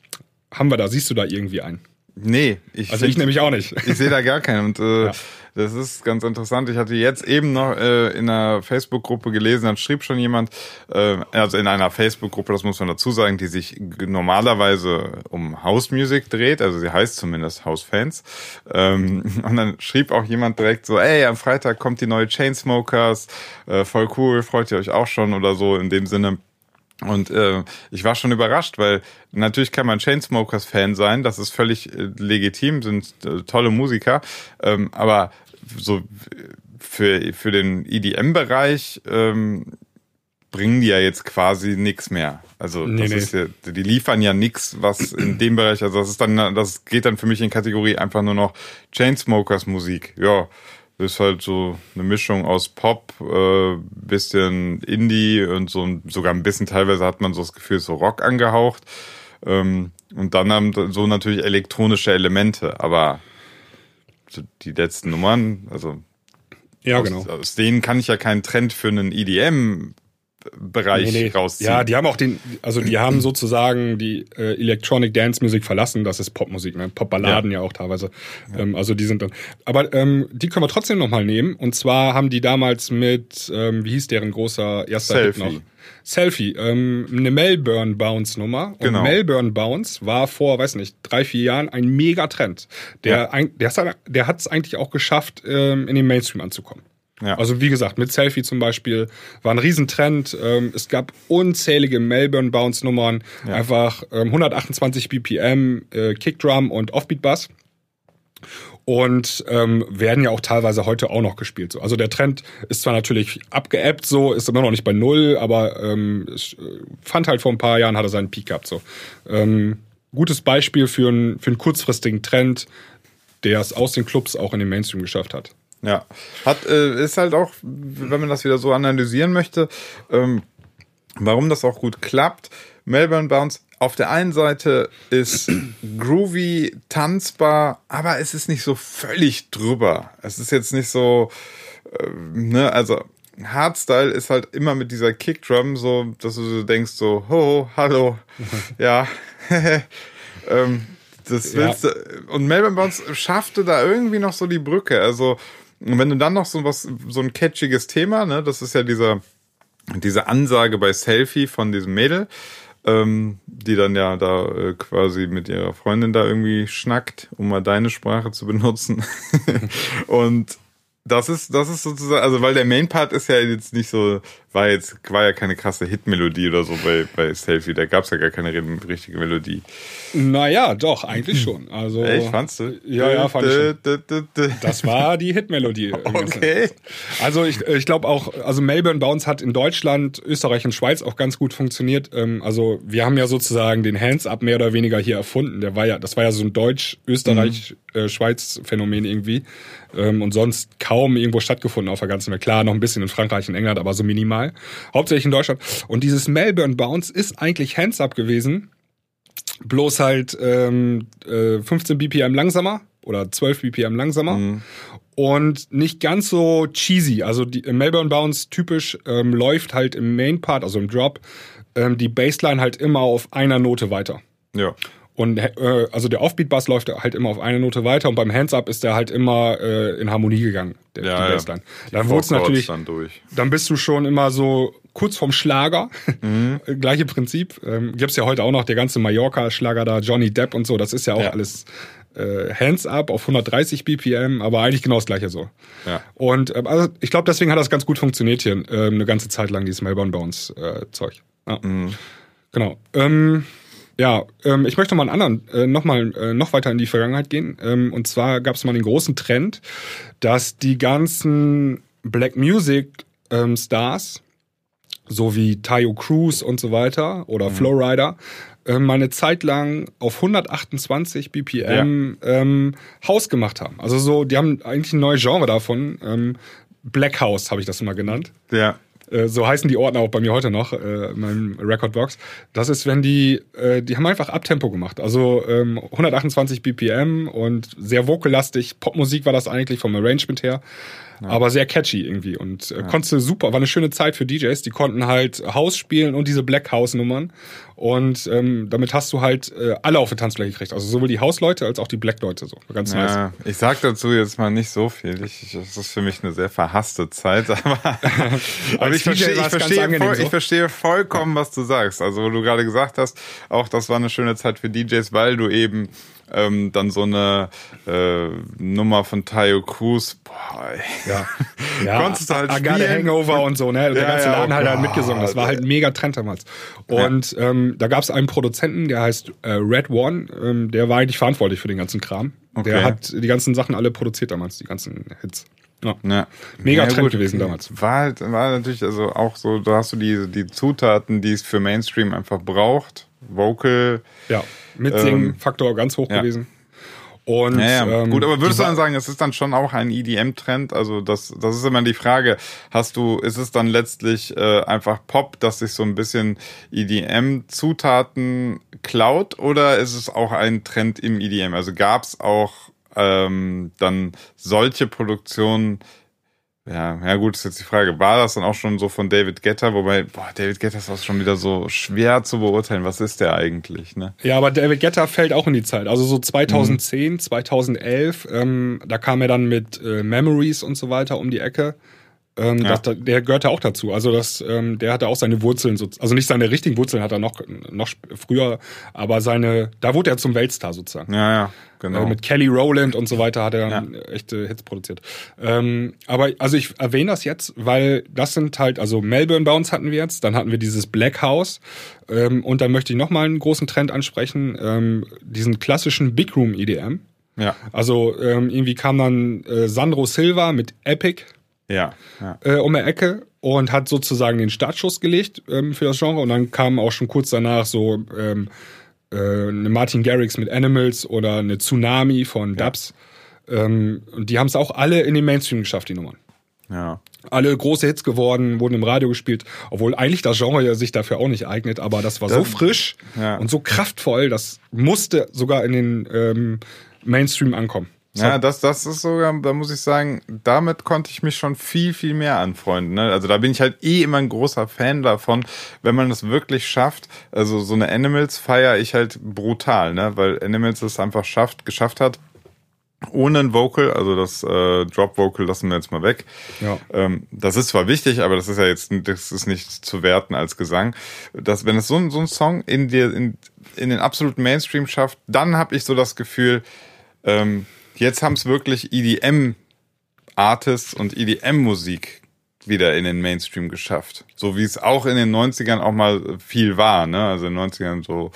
Haben wir da, siehst du da irgendwie einen? Nee, ich also ich nämlich auch nicht. Ich sehe da gar keinen und äh, ja. das ist ganz interessant. Ich hatte jetzt eben noch äh, in einer Facebook-Gruppe gelesen, dann schrieb schon jemand, äh, also in einer Facebook-Gruppe, das muss man dazu sagen, die sich normalerweise um House Music dreht, also sie heißt zumindest House Fans. Ähm, und dann schrieb auch jemand direkt so, ey, am Freitag kommt die neue Chainsmokers, äh, voll cool, freut ihr euch auch schon oder so in dem Sinne. Und äh, ich war schon überrascht, weil natürlich kann man Chainsmokers-Fan sein, das ist völlig äh, legitim, sind äh, tolle Musiker, ähm, aber so für, für den EDM-Bereich ähm, bringen die ja jetzt quasi nichts mehr. Also Nee, das nee. ist ja, die liefern ja nichts, was in dem Bereich, also das ist dann, das geht dann für mich in Kategorie einfach nur noch Chainsmokers Musik. Ja, ist halt so eine Mischung aus Pop, äh, bisschen Indie und so ein- sogar ein bisschen teilweise hat man so das Gefühl, so Rock angehaucht. Ähm, und dann haben so natürlich elektronische Elemente, aber die letzten Nummern, also Ja, aus, genau. aus denen kann ich ja keinen Trend für einen EDM-Bereich rausziehen. Ja, die haben auch den, also die haben sozusagen die äh, Electronic Dance Music verlassen. Das ist Popmusik, ne? Popballaden ja. auch teilweise. Ähm, also die sind dann. Aber ähm, die können wir trotzdem noch mal nehmen. Und zwar haben die damals mit, ähm, wie hieß deren großer erster Selfie. Hit noch? Selfie, ähm, eine Melbourne Bounce Nummer. Und Genau. Melbourne Bounce war vor, weiß nicht, drei, vier Jahren ein Megatrend. Der, Ja. ein, der, hat- der hat es eigentlich auch geschafft, ähm, in den Mainstream anzukommen. Ja. Also wie gesagt, mit Selfie zum Beispiel war ein Riesentrend. Ähm, es gab unzählige Melbourne Bounce Nummern, Ja. einfach ähm, 128 BPM, äh, Kickdrum und Offbeat Bass. Und ähm, werden ja auch teilweise heute auch noch gespielt. So. Also der Trend ist zwar natürlich abgeebbt, so ist immer noch nicht bei null, aber ähm, ich äh, fand halt vor ein paar Jahren hat er seinen Peak gehabt. So. Ähm, gutes Beispiel für, einen für einen kurzfristigen Trend, der es aus den Clubs auch in den Mainstream geschafft hat. Ja, hat äh, ist halt auch, wenn man das wieder so analysieren möchte, ähm, warum das auch gut klappt. Melbourne Bounce auf der einen Seite ist groovy, tanzbar, aber es ist nicht so völlig drüber. Es ist jetzt nicht so, äh, ne, also Hardstyle ist halt immer mit dieser Kickdrum so, dass du so denkst so, ho, hallo, ja, ähm, das Ja. willst du, und Melbourne Bounce schaffte da irgendwie noch so die Brücke. Also, und wenn du dann noch so was, so ein catchiges Thema, ne, das ist ja dieser, diese Ansage bei Selfie von diesem Mädel, ähm, die dann ja da äh, quasi mit ihrer Freundin da irgendwie schnackt, um mal deine Sprache zu benutzen. und das ist, das ist sozusagen, also weil der Main Part ist ja jetzt nicht so, war jetzt, war ja keine krasse Hitmelodie oder so bei, bei Selfie, da gab's ja gar keine richtige Melodie. Naja, doch, eigentlich schon. Also, Echt, fandst du? Ja, ja, fand ich. Das war die Hitmelodie. Okay. Also ich, ich glaube auch, also Melbourne Bounce hat in Deutschland, Österreich und Schweiz auch ganz gut funktioniert. Ähm, also wir haben ja sozusagen den Hands Up mehr oder weniger hier erfunden. Der war ja, das war ja so ein Deutsch-Österreich-Schweiz-Phänomen irgendwie. Ähm, und sonst kaum irgendwo stattgefunden auf der ganzen Welt. Klar, noch ein bisschen in Frankreich und England, aber so minimal. Hauptsächlich in Deutschland. Und dieses Melbourne Bounce ist eigentlich Hands Up gewesen. Bloß halt ähm, äh, 15 BPM langsamer oder 12 BPM langsamer und nicht ganz so cheesy. Also die im Melbourne Bounce typisch ähm, läuft halt im Main Part, also im Drop, ähm, die Bassline halt immer auf einer Note weiter. Ja. Und äh, also der Offbeat Bass läuft halt immer auf eine Note weiter und beim Hands Up ist der halt immer äh, in Harmonie gegangen, der, Ja, die ja. Bassline. Dann wurde es natürlich dann durch. dann bist du schon immer so kurz vorm Schlager. Mhm. Gleiche Prinzip. Ähm, gibt's ja heute auch noch der ganze Mallorca-Schlager da, Johnny Depp und so. Das ist ja auch Ja. alles äh, Hands up auf 130 BPM, aber eigentlich genau das gleiche so. Ja. Und ähm, also ich glaube, deswegen hat das ganz gut funktioniert hier ähm, eine ganze Zeit lang, dieses Melbourne Bounce äh, Zeug. Ja. Mhm. Genau. Ähm, ja, ähm, ich möchte mal einen anderen, äh, noch mal äh, noch weiter in die Vergangenheit gehen. Ähm, und zwar gab es mal den großen Trend, dass die ganzen Black Music ähm, Stars, so wie Tayo Cruz und so weiter oder Flowrider, ähm, mal eine Zeit lang auf 128 BPM ähm, House gemacht haben. Also so, die haben eigentlich ein neues Genre davon. Ähm, Black House habe ich das immer genannt. Ja. Äh, so heißen die Ordner auch bei mir heute noch äh, in meinem Recordbox. Das ist, wenn die, äh, die haben einfach Abtempo gemacht. Also ähm, 128 BPM und sehr vokallastig. Popmusik war das eigentlich vom Arrangement her. Aber sehr catchy irgendwie und äh, konntest du super, war eine schöne Zeit für DJs, die konnten halt House spielen und diese Black House Nummern und ähm, damit hast du halt äh, alle auf die Tanzfläche gekriegt, also sowohl die House-Leute als auch die Black-Leute so, ganz nice. Ja, ich sag dazu jetzt mal nicht so viel. Ich, ich, das ist für mich eine sehr verhasste Zeit, aber, aber ich, verstehe, ich, verstehe voll, so. ich verstehe vollkommen, was du sagst. Also, wo du gerade gesagt hast, auch das war eine schöne Zeit für DJs, weil du eben ähm, dann so eine äh, Nummer von Tayo Cruz, boah, ey. Ja, ja Konntest du halt I spielen. Hangover und so, ne? Der Ja, ganze Laden hat halt mitgesungen. Das war halt ein mega Trend damals. Und ähm, da gab es einen Produzenten, der heißt äh, Red One, ähm, der war eigentlich verantwortlich für den ganzen Kram. Der Okay. hat die ganzen Sachen alle produziert damals, die ganzen Hits. Ja. Ja. Mega Ja, Trend gut, gewesen damals. War halt, war natürlich also auch so, da hast du die, die Zutaten, die es für Mainstream einfach braucht. Vocal. Ja, Mitsingen, Ähm, Faktor ganz hoch ja. gewesen. Und Ja, ja. ähm, gut, aber würdest du dann sagen, es ist dann schon auch ein EDM-Trend? Also das, das ist immer die Frage. Hast du, ist es dann letztlich äh, einfach Pop, dass sich so ein bisschen EDM-Zutaten klaut, oder ist es auch ein Trend im EDM? Also gab es auch ähm, dann solche Produktionen? Ja, ja gut, ist jetzt die Frage. War das dann auch schon so von David Guetta? Wobei, boah, David Guetta ist auch schon wieder so schwer zu beurteilen. Was ist der eigentlich, ne? Ja, aber David Guetta fällt auch in die Zeit. Also so Mhm. 2010, 2011, ähm, da kam er dann mit äh, Memories und so weiter um die Ecke. Ähm, Ja. das, der gehörte auch dazu. Also das, ähm, der hatte auch seine Wurzeln, so, also nicht seine richtigen Wurzeln hat er noch, noch früher, aber seine, da wurde er zum Weltstar sozusagen. Ja, ja, genau. Äh, mit Kelly Rowland und so weiter hat er dann echte Hits produziert. Ähm, aber also ich erwähne das jetzt, weil das sind halt, also Melbourne Bounce hatten wir jetzt, dann hatten wir dieses Black House ähm, und dann möchte ich nochmal einen großen Trend ansprechen, ähm, diesen klassischen Big Room EDM. ja, Also ähm, irgendwie kam dann äh, Sandro Silva mit Epic ja, ja. äh, um die Ecke und hat sozusagen den Startschuss gelegt ähm, für das Genre. Und dann kam auch schon kurz danach so ähm, äh, eine Martin Garrix mit Animals oder eine Tsunami von Dubs. Ähm, und die haben es auch alle in den Mainstream geschafft, die Nummern. ja. Alle große Hits geworden, wurden im Radio gespielt, obwohl eigentlich das Genre ja sich dafür auch nicht eignet, aber das war so Das- frisch ja. und so kraftvoll, das musste sogar in den ähm, Mainstream ankommen. Das Ja, das, das ist sogar, da muss ich sagen, damit konnte ich mich schon viel, viel mehr anfreunden. Ne? Also da bin ich halt eh immer ein großer Fan davon, wenn man es wirklich schafft. Also so eine Animals feiere ich halt brutal, ne? weil Animals es einfach schafft, geschafft hat, ohne ein Vocal, also das äh, Drop Vocal lassen wir jetzt mal weg. Ja. Ähm, das ist zwar wichtig, aber das ist ja jetzt, das ist nicht zu werten als Gesang. Dass wenn es so, ein- so ein Song in dir, in, in den absoluten Mainstream schafft, dann habe ich so das Gefühl, ähm, jetzt haben es wirklich EDM-Artists und EDM-Musik wieder in den Mainstream geschafft. So wie es auch in den 90ern auch mal viel war. Ne? Also in den 90ern so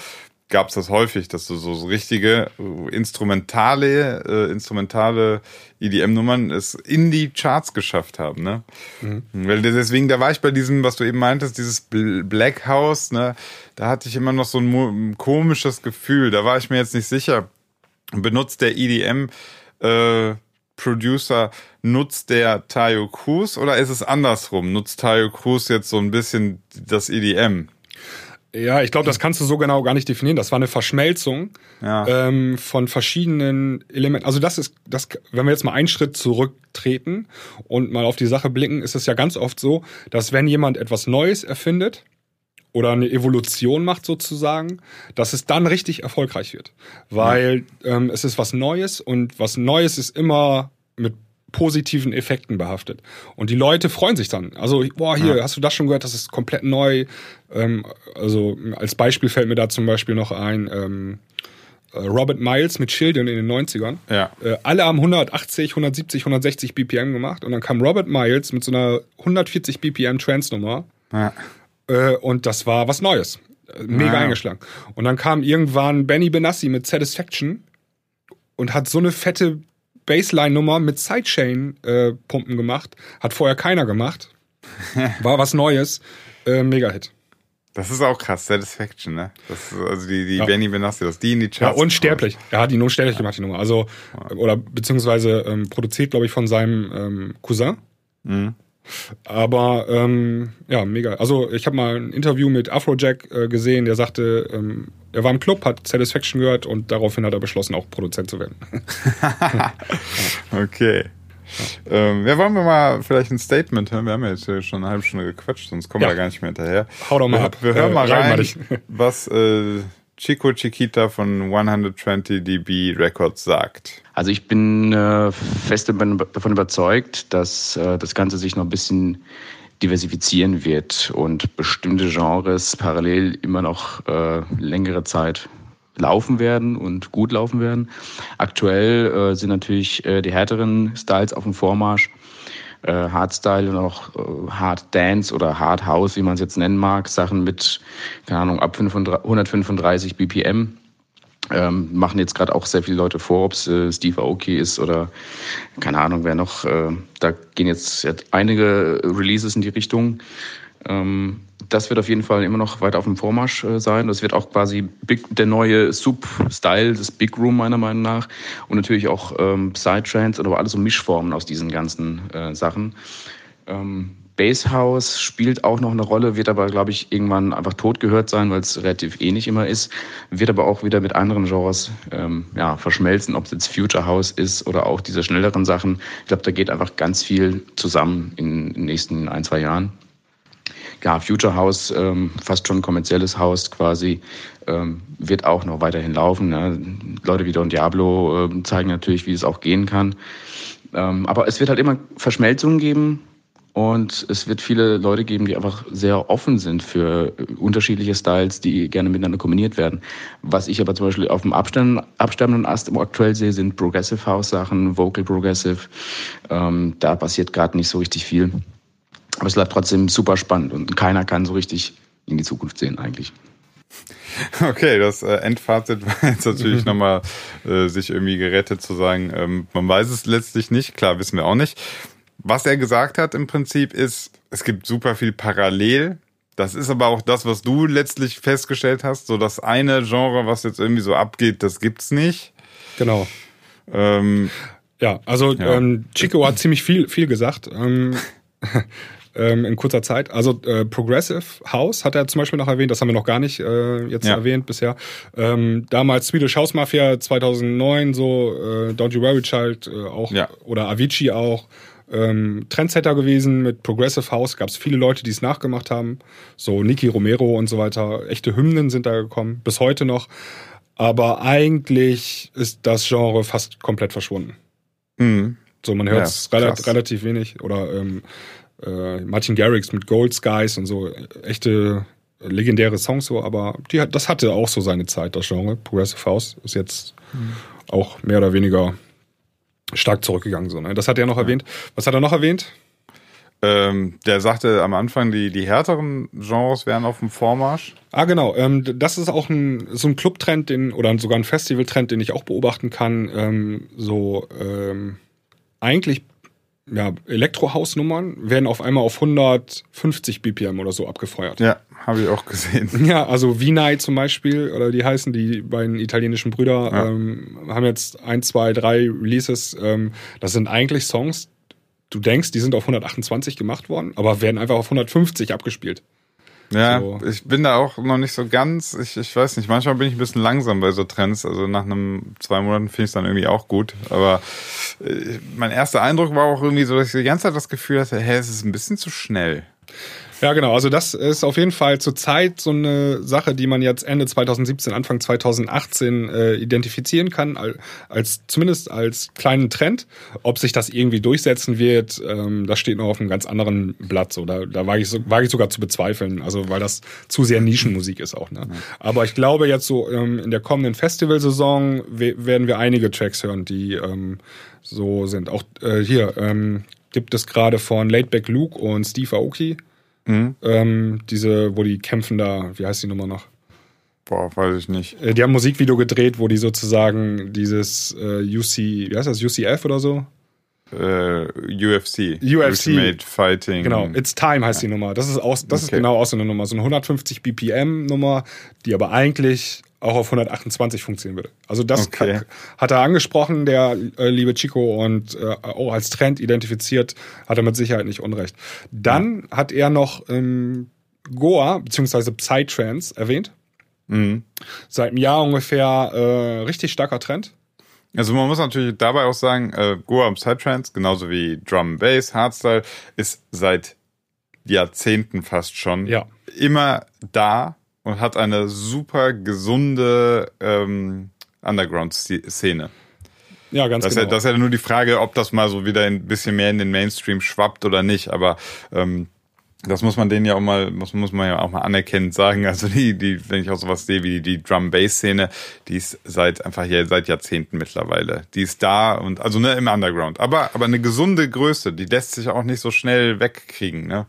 gab es das häufig, dass so, so, so richtige äh, instrumentale, äh, instrumentale EDM-Nummern es in die Charts geschafft haben. Ne? Weil deswegen, da war ich bei diesem, was du eben meintest, dieses Bl- Black House, ne? da hatte ich immer noch so ein, ein komisches Gefühl. Da war ich mir jetzt nicht sicher, benutzt der EDM äh, Producer, nutzt der Tayo Cruz oder ist es andersrum? Nutzt Tayo Cruz jetzt so ein bisschen das EDM? Ja, ich glaube, das kannst du so genau gar nicht definieren. Das war eine Verschmelzung Ja. ähm, von verschiedenen Elementen. Also das ist, das, wenn wir jetzt mal einen Schritt zurücktreten und mal auf die Sache blicken, ist es ja ganz oft so, dass wenn jemand etwas Neues erfindet oder eine Evolution macht sozusagen, dass es dann richtig erfolgreich wird. Weil ähm, es ist was Neues und was Neues ist immer mit positiven Effekten behaftet. Und die Leute freuen sich dann. Also, boah, hier, hast du das schon gehört? Das ist komplett neu. Ähm, also als Beispiel fällt mir da zum Beispiel noch ein ähm, äh, Robert Miles mit Children in den 90ern. Ja. Äh, alle haben 180, 170, 160 BPM gemacht und dann kam Robert Miles mit so einer 140 BPM Trance-Nummer Ja. Äh, und das war was Neues. Äh, Mega Ja. eingeschlagen. Und dann kam irgendwann Benny Benassi mit Satisfaction und hat so eine fette Bassline-Nummer mit Sidechain-Pumpen gemacht. Hat vorher keiner gemacht. War was Neues. Äh, Mega-Hit. Das ist auch krass, Satisfaction, ne? Das ist, also die, die Ja. Benny Benassi, dass die in die Ja, Charts unsterblich. Er hat ihn unsterblich gemacht, die Nummer. Also, oder beziehungsweise ähm, produziert, glaube ich, von seinem ähm, Cousin. Mhm. Aber ähm, ja, mega. Also ich habe mal ein Interview mit Afrojack äh, gesehen, der sagte, ähm, er war im Club, hat Satisfaction gehört und daraufhin hat er beschlossen, auch Produzent zu werden. Okay. Ähm, ja, wollen wir mal vielleicht ein Statement hören? Wir haben ja jetzt schon eine halbe Stunde gequatscht, sonst kommen Ja. wir gar nicht mehr hinterher. Hau doch mal wir, ab. Wir hören Äh, mal rein rein, was äh, Chico Chiquita von 120 dB Records sagt. Also ich bin äh, fest davon überzeugt, dass äh, das Ganze sich noch ein bisschen diversifizieren wird und bestimmte Genres parallel immer noch äh, längere Zeit laufen werden und gut laufen werden. Aktuell äh, sind natürlich äh, die härteren Styles auf dem Vormarsch. Äh, Hardstyle und auch äh, Hard Dance oder Hard House, wie man es jetzt nennen mag. Sachen mit, keine Ahnung, ab 500, 135 BPM. Ähm, machen jetzt gerade auch sehr viele Leute vor, ob es äh, Steve Aoki ist oder keine Ahnung, wer noch. Äh, da gehen jetzt, jetzt einige Releases in die Richtung. Ähm, das wird auf jeden Fall immer noch weiter auf dem Vormarsch äh, sein. Das wird auch quasi Big, der neue Sub-Style des Big Room meiner Meinung nach. Und natürlich auch ähm, Psytrance, aber alles so Mischformen aus diesen ganzen äh, Sachen. Ähm, Basshouse spielt auch noch eine Rolle, wird aber, glaube ich, irgendwann einfach tot gehört sein, weil es relativ ähnlich immer ist. Wird aber auch wieder mit anderen Genres ähm, ja, verschmelzen, ob es jetzt Future House ist oder auch diese schnelleren Sachen. Ich glaube, da geht einfach ganz viel zusammen in den nächsten ein, zwei Jahren ja, Future House, ähm, fast schon kommerzielles Haus quasi, ähm, wird auch noch weiterhin laufen. Ne? Leute wie Don Diablo äh, zeigen natürlich, wie es auch gehen kann. Ähm, aber es wird halt immer Verschmelzungen geben und es wird viele Leute geben, die einfach sehr offen sind für unterschiedliche Styles, die gerne miteinander kombiniert werden. Was ich aber zum Beispiel auf dem absterbenden Ast aktuell sehe, sind Progressive House Sachen, Vocal Progressive. Ähm, da passiert gerade nicht so richtig viel. Aber es bleibt trotzdem super spannend und keiner kann so richtig in die Zukunft sehen eigentlich. Okay, das äh, Endfazit war jetzt natürlich mhm. nochmal äh, sich irgendwie gerettet zu sagen, ähm, man weiß es letztlich nicht, klar wissen wir auch nicht. Was er gesagt hat im Prinzip ist, es gibt super viel parallel. Das ist aber auch das, was du letztlich festgestellt hast. So das eine Genre, was jetzt irgendwie so abgeht, das gibt's nicht. Genau. Ähm, ja, also ja. Ähm, Chico hat ziemlich viel, viel gesagt. Ähm, ähm, in kurzer Zeit. Also äh, Progressive House hat er zum Beispiel noch erwähnt, das haben wir noch gar nicht äh, jetzt ja. erwähnt bisher. Ähm, damals Swedish House Mafia 2009, so äh, Don't You Worry Child äh, auch ja. oder Avicii auch. Ähm, Trendsetter gewesen mit Progressive House, gab es viele Leute, die es nachgemacht haben. So Nicky Romero und so weiter. Echte Hymnen sind da gekommen, bis heute noch. Aber eigentlich ist das Genre fast komplett verschwunden. Mhm. So, man hört es ja, relativ, relativ wenig. Oder ähm, äh, Martin Garrix mit Gold Skies und so, echte legendäre Songs so, aber die, das hatte auch so seine Zeit, das Genre. Progressive House ist jetzt mhm. auch mehr oder weniger stark zurückgegangen. So, ne? Das hat er noch ja. erwähnt. Was hat er noch erwähnt? Ähm, der sagte am Anfang, die, die härteren Genres wären auf dem Vormarsch. Ah, genau. Ähm, das ist auch ein, so ein Clubtrend, den, oder sogar ein Festivaltrend, den ich auch beobachten kann. Ähm, so ähm, eigentlich ja, Elektrohausnummern werden auf einmal auf 150 BPM oder so abgefeuert. Ja, habe ich auch gesehen. Ja, also V-Night zum Beispiel, oder die heißen, die beiden italienischen Brüder, ja. ähm, haben jetzt ein, zwei, drei Releases. Ähm, das sind eigentlich Songs, du denkst, die sind auf 128 gemacht worden, aber werden einfach auf 150 abgespielt. Ja, so. ich bin da auch noch nicht so ganz, ich, ich weiß nicht, manchmal bin ich ein bisschen langsam bei so Trends, also nach einem zwei Monaten finde ich es dann irgendwie auch gut, aber äh, mein erster Eindruck war auch irgendwie so, dass ich die ganze Zeit das Gefühl hatte, hä, es ist ein bisschen zu schnell. Ja, genau. Also das ist auf jeden Fall zurzeit so eine Sache, die man jetzt Ende 2017, Anfang 2018 äh, identifizieren kann, als zumindest als kleinen Trend. Ob sich das irgendwie durchsetzen wird, ähm, das steht noch auf einem ganz anderen Blatt. So, da, da wage ich, so, wage ich sogar zu bezweifeln, also weil das zu sehr Nischenmusik ist auch. Ne? Aber ich glaube jetzt so ähm, in der kommenden Festivalsaison werden wir einige Tracks hören, die ähm, so sind. Auch äh, hier ähm, gibt es gerade von Laidback Luke und Steve Aoki Mhm. Ähm, diese, wo die kämpfen da, wie heißt die Nummer noch? Boah, weiß ich nicht. Äh, die haben ein Musikvideo gedreht, wo die sozusagen dieses äh, UC, wie heißt das, UCF oder so? Uh, UFC. UFC. Ultimate Fighting. Genau, It's Time heißt die Nummer. Das ist, auch, das okay. ist genau auch so eine Nummer. So eine 150 BPM Nummer, die aber eigentlich auch auf 128 funktionieren würde. Also das okay. hat, er angesprochen, der äh, liebe Chico, und äh, auch als Trend identifiziert, hat er mit Sicherheit nicht unrecht. Dann ja. hat er noch ähm, Goa beziehungsweise Psytrance erwähnt. Mhm. Seit einem Jahr ungefähr äh, richtig starker Trend. Also man muss natürlich dabei auch sagen, äh, Goa Psytrance, genauso wie Drum Bass, Hardstyle, ist seit Jahrzehnten fast schon ja. immer da und hat eine super gesunde ähm, Underground-Szene. Ja, ganz das genau. Ist ja, das ist ja nur die Frage, ob das mal so wieder ein bisschen mehr in den Mainstream schwappt oder nicht. Aber ähm, das muss man denen ja auch mal, muss, muss man ja auch mal anerkennend sagen. Also die, die, wenn ich auch sowas sehe wie die Drum-Bass-Szene, die ist seit einfach ja, seit Jahrzehnten mittlerweile. Die ist da und also ne, im Underground. Aber, aber eine gesunde Größe, die lässt sich auch nicht so schnell wegkriegen, ne?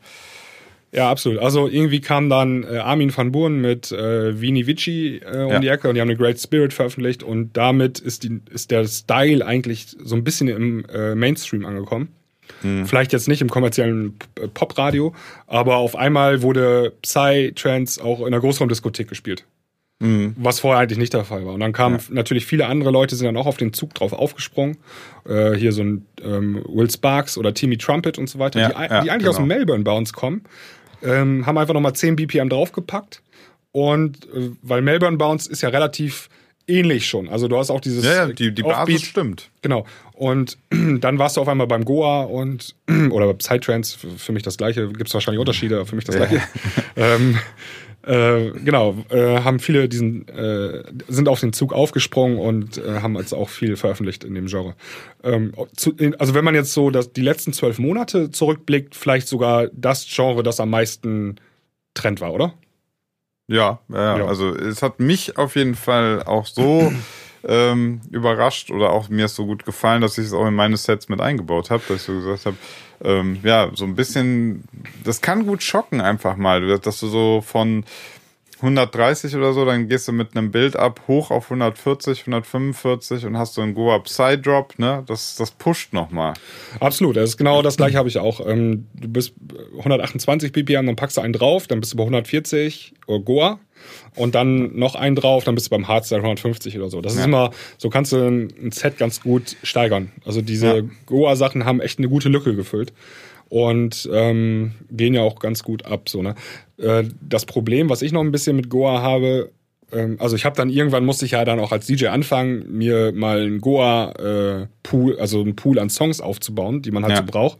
Ja, absolut. Also irgendwie kam dann äh, Armin van Buuren mit äh, Vini Vici äh, um Ja. die Ecke und die haben eine Great Spirit veröffentlicht und damit ist, die, ist der Style eigentlich so ein bisschen im äh, Mainstream angekommen. Vielleicht jetzt nicht im kommerziellen äh, Popradio, aber auf einmal wurde Psy-Trance auch in einer Großraumdiskothek gespielt. Was vorher eigentlich nicht der Fall war. Und dann kamen natürlich viele andere Leute, sind dann auch auf den Zug drauf aufgesprungen. Äh, hier so ein ähm, Will Sparks oder Timmy Trumpet und so weiter, Ja, die, ja, die eigentlich aus dem genau. Melbourne bei uns kommen, ähm, haben einfach nochmal 10 BPM draufgepackt. Und äh, weil Melbourne Bounce ist ja relativ ähnlich schon. Also du hast auch dieses Ja, ja, die, die Offbeat- Basis stimmt. Genau. Und dann warst du auf einmal beim Goa und oder bei Psytrance, für, mich das gleiche, gibt es wahrscheinlich Unterschiede, aber für mich das gleiche. ähm, äh, genau, äh, haben viele diesen, äh, sind auf den Zug aufgesprungen und äh, haben jetzt auch viel veröffentlicht in dem Genre. Ähm, zu, also wenn man jetzt so das, die letzten zwölf Monate zurückblickt, vielleicht sogar das Genre, das am meisten Trend war, oder? Ja, ja, Ja. also es hat mich auf jeden Fall auch so ähm, überrascht oder auch mir ist so gut gefallen, dass ich es auch in meine Sets mit eingebaut habe, dass ich so gesagt habe, ähm, ja, so ein bisschen, das kann gut schocken einfach mal, dass du so von 130 oder so, dann gehst du mit einem Bild ab hoch auf 140, 145 und hast so einen Goa Psy Drop, ne? Das, das pusht nochmal. Absolut, das ist genau das gleiche habe ich auch. Ähm, du bist 128 BPM, dann packst du einen drauf, dann bist du bei 140 äh, Goa und dann noch einen drauf, dann bist du beim Hardstyle 150 oder so. Das ist Ja. immer, so kannst du ein, ein Set ganz gut steigern. Also diese Ja. Goa-Sachen haben echt eine gute Lücke gefüllt und ähm, gehen ja auch ganz gut ab. So, ne? Äh, das Problem, was ich noch ein bisschen mit Goa habe, ähm, also ich habe dann irgendwann musste ich ja dann auch als DJ anfangen, mir mal einen Goa äh, Pool, also einen Pool an Songs aufzubauen, die man halt Ja. so braucht.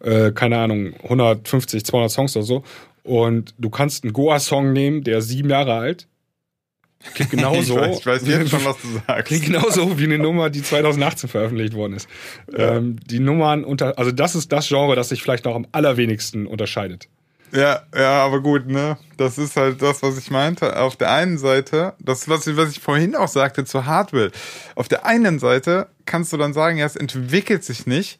Äh, keine Ahnung, 150, 200 Songs oder so. Und du kannst einen Goa-Song nehmen, der sieben Jahre alt. Klingt genauso. Ich weiß, ich weiß jetzt schon, was du sagst. Klingt genauso wie eine Nummer, die 2018 veröffentlicht worden ist. Ähm, die Nummern unter, also das ist das Genre, das sich vielleicht noch am allerwenigsten unterscheidet. Ja, ja, aber gut, ne? Das ist halt das, was ich meinte. Auf der einen Seite, das, was ich, was ich vorhin auch sagte zu Hardware. Auf der einen Seite kannst du dann sagen, ja, es entwickelt sich nicht.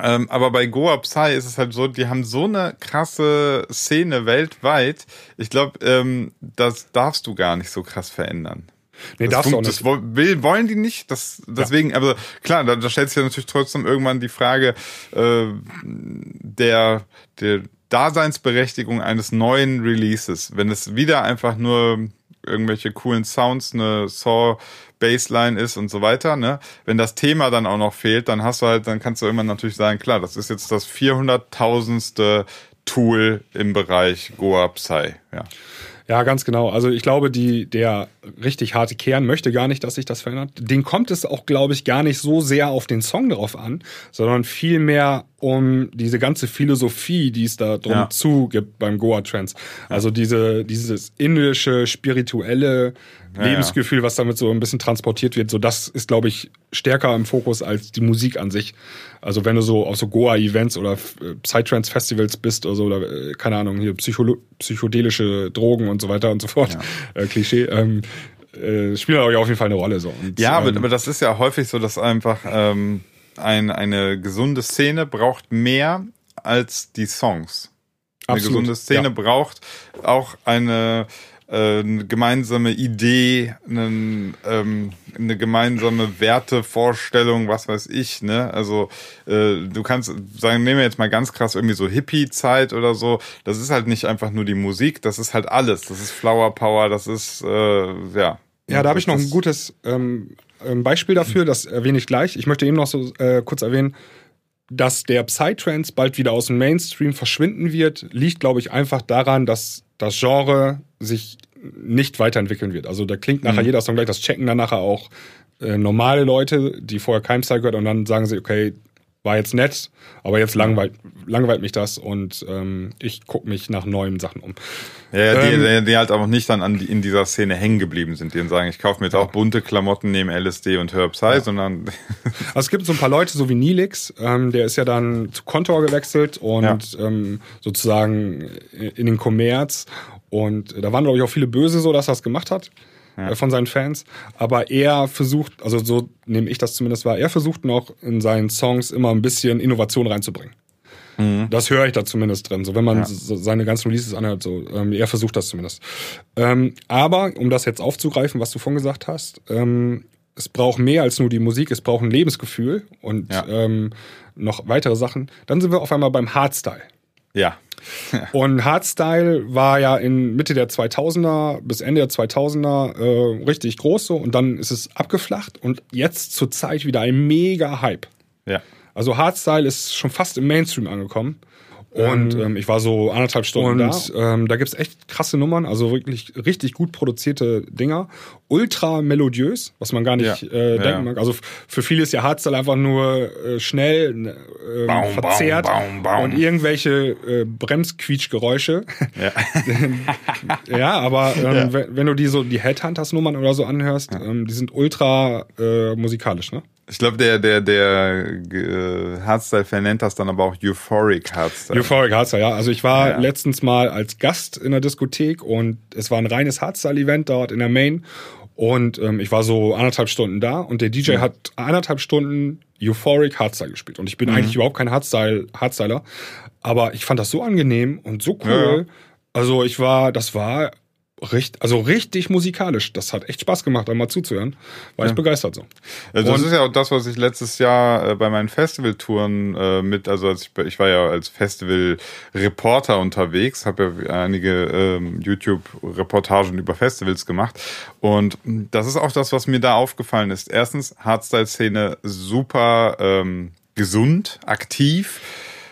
Ähm, aber bei Goa Psy ist es halt so, die haben so eine krasse Szene weltweit. Ich glaube, ähm, das darfst du gar nicht so krass verändern. Nee, das darfst du auch nicht. Das will, wollen die nicht. Das, deswegen, aber klar, da, da stellt sich ja natürlich trotzdem irgendwann die Frage äh, der, der Daseinsberechtigung eines neuen Releases. Wenn es wieder einfach nur irgendwelche coolen Sounds, eine Saw Bassline ist und so weiter, ne? Wenn das Thema dann auch noch fehlt, dann hast du halt, dann kannst du irgendwann natürlich sagen, klar, das ist jetzt das 400.000ste Tool im Bereich Goa Psy, ja. Ja, ganz genau. Also ich glaube, die, der richtig harte Kern möchte gar nicht, dass sich das verändert. Den kommt es auch, glaube ich, gar nicht so sehr auf den Song drauf an, sondern vielmehr um diese ganze Philosophie, die es da drum Ja. zugibt beim Goa Trance. Also diese, dieses indische, spirituelle Ja, Lebensgefühl, was damit so ein bisschen transportiert wird, so das ist, glaube ich, stärker im Fokus als die Musik an sich. Also wenn du so auf so Goa-Events oder äh, Psytrance-Festivals bist oder so, oder äh, keine Ahnung, hier psycholo psychedelische Drogen und so weiter und so fort, äh, Klischee, ähm, äh, spielen auch auf jeden Fall eine Rolle. So. Und, Ja, aber, ähm, aber das ist ja häufig so, dass einfach ähm, ein, eine gesunde Szene braucht mehr als die Songs. Eine Absolut, gesunde Szene ja. braucht auch eine, äh, eine gemeinsame Idee, einen, ähm, eine gemeinsame Wertevorstellung, was weiß ich, ne? Also äh, du kannst sagen, nehmen wir jetzt mal ganz krass irgendwie so Hippie-Zeit oder so. Das ist halt nicht einfach nur die Musik, das ist halt alles. Das ist Flower Power, das ist äh, ja. Ja, da habe ich noch ein gutes ähm, Beispiel dafür, das erwähne ich gleich. Ich möchte eben noch so äh, kurz erwähnen, dass der Psytrance bald wieder aus dem Mainstream verschwinden wird, liegt, glaube ich, einfach daran, dass das Genre sich nicht weiterentwickeln wird. Also da klingt nachher jeder Song gleich, das checken dann nachher auch äh, normale Leute, die vorher keinem Style gehört und dann sagen sie, okay, war jetzt nett, aber jetzt langweilt, langweilt mich das und ähm, ich gucke mich nach neuen Sachen um. Ja, die, ähm, die, halt auch nicht dann an in dieser Szene hängen geblieben sind, die dann sagen, ich kaufe mir jetzt auch bunte Klamotten neben LSD und Herbs High, ja. sondern. Also es gibt so ein paar Leute, so wie Nilix, ähm, der ist ja dann zu Contour gewechselt und ja. ähm, sozusagen in den Kommerz. Und da waren, glaube ich, auch viele Böse so, dass er das gemacht hat ja. Äh, von seinen Fans. Aber er versucht, also so nehme ich das zumindest wahr, er versucht noch in seinen Songs immer ein bisschen Innovation reinzubringen. Mhm. Das höre ich da zumindest drin. So, wenn man ja. so seine ganzen Releases anhört, so, ähm, er versucht das zumindest. Ähm, aber, um das jetzt aufzugreifen, was du vorhin gesagt hast, ähm, es braucht mehr als nur die Musik, es braucht ein Lebensgefühl und ja. ähm, noch weitere Sachen. Dann sind wir auf einmal beim Hardstyle. Ja. Und Hardstyle war ja in Mitte der 2000er bis Ende der 2000er äh, richtig groß so und dann ist es abgeflacht und jetzt zur Zeit wieder ein mega Hype. Ja. Also Hardstyle ist schon fast im Mainstream angekommen. Und ähm, ich war so anderthalb Stunden und, da. Ähm, da gibt's echt krasse Nummern, also wirklich richtig gut produzierte Dinger. Ultra melodiös, was man gar nicht ja. äh, denken mag. Also für viele ist ja Hardstyle einfach nur äh, schnell äh, baum, verzerrt baum, baum, und irgendwelche äh, Bremsquietschgeräusche. Ja, ja aber ähm, ja. Wenn, wenn, du die so die Headhunters-Nummern oder so anhörst, ähm, die sind ultra äh, musikalisch, ne? Ich glaube, der, der, der äh, Hardstyle-Fan nennt das dann aber auch Euphoric Hardstyle. Euphoric Hardstyle, ja. Also ich war ja. letztens mal als Gast in der Diskothek und es war ein reines Hardstyle-Event dort in der Main. Und ähm, ich war so anderthalb Stunden da und der DJ mhm. hat anderthalb Stunden Euphoric Hardstyle gespielt. Und ich bin mhm. eigentlich überhaupt kein Hardstyle, Hardstyler. Aber ich fand das so angenehm und so cool. Ja. Also ich war, das war Richt, also richtig musikalisch. Das hat echt Spaß gemacht, da mal zuzuhören. War ja. ich begeistert so. Also das ist ja auch das, was ich letztes Jahr äh, bei meinen Festivaltouren äh, mit, also als ich, ich war ja als Festival-Reporter unterwegs, habe ja einige ähm, YouTube-Reportagen über Festivals gemacht. Und das ist auch das, was mir da aufgefallen ist. Erstens, Hardstyle-Szene super ähm, gesund, aktiv.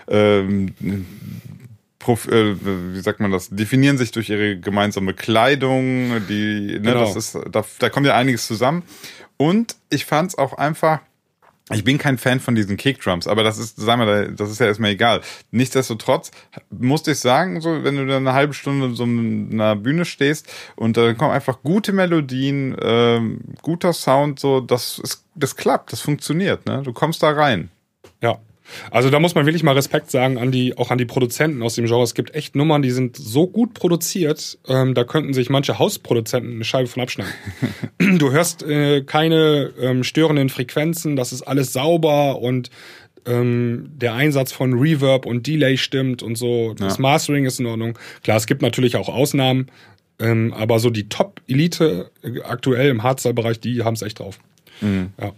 Ähm, äh, wie sagt man das, definieren sich durch ihre gemeinsame Kleidung, die, ne, genau. das ist, da, da kommt ja einiges zusammen. Und ich fand es auch einfach, ich bin kein Fan von diesen Kickdrums, aber das ist, sagen wir, das ist ja erstmal egal. Nichtsdestotrotz musste ich sagen, so, wenn du da eine halbe Stunde so einer Bühne stehst und da kommen einfach gute Melodien, ähm, guter Sound, so, das ist, das klappt, das funktioniert, ne? Du kommst da rein. Ja, also da muss man wirklich mal Respekt sagen an die, auch an die Produzenten aus dem Genre. Es gibt echt Nummern, die sind so gut produziert, ähm, da könnten sich manche Hausproduzenten eine Scheibe von abschneiden. du hörst äh, keine ähm, störenden Frequenzen, das ist alles sauber und ähm, der Einsatz von Reverb und Delay stimmt und so. Das ja. Mastering ist in Ordnung. Klar, es gibt natürlich auch Ausnahmen, ähm, aber so die Top-Elite äh, aktuell im Hardstyle-Bereich, die haben es echt drauf. Mhm. Ja.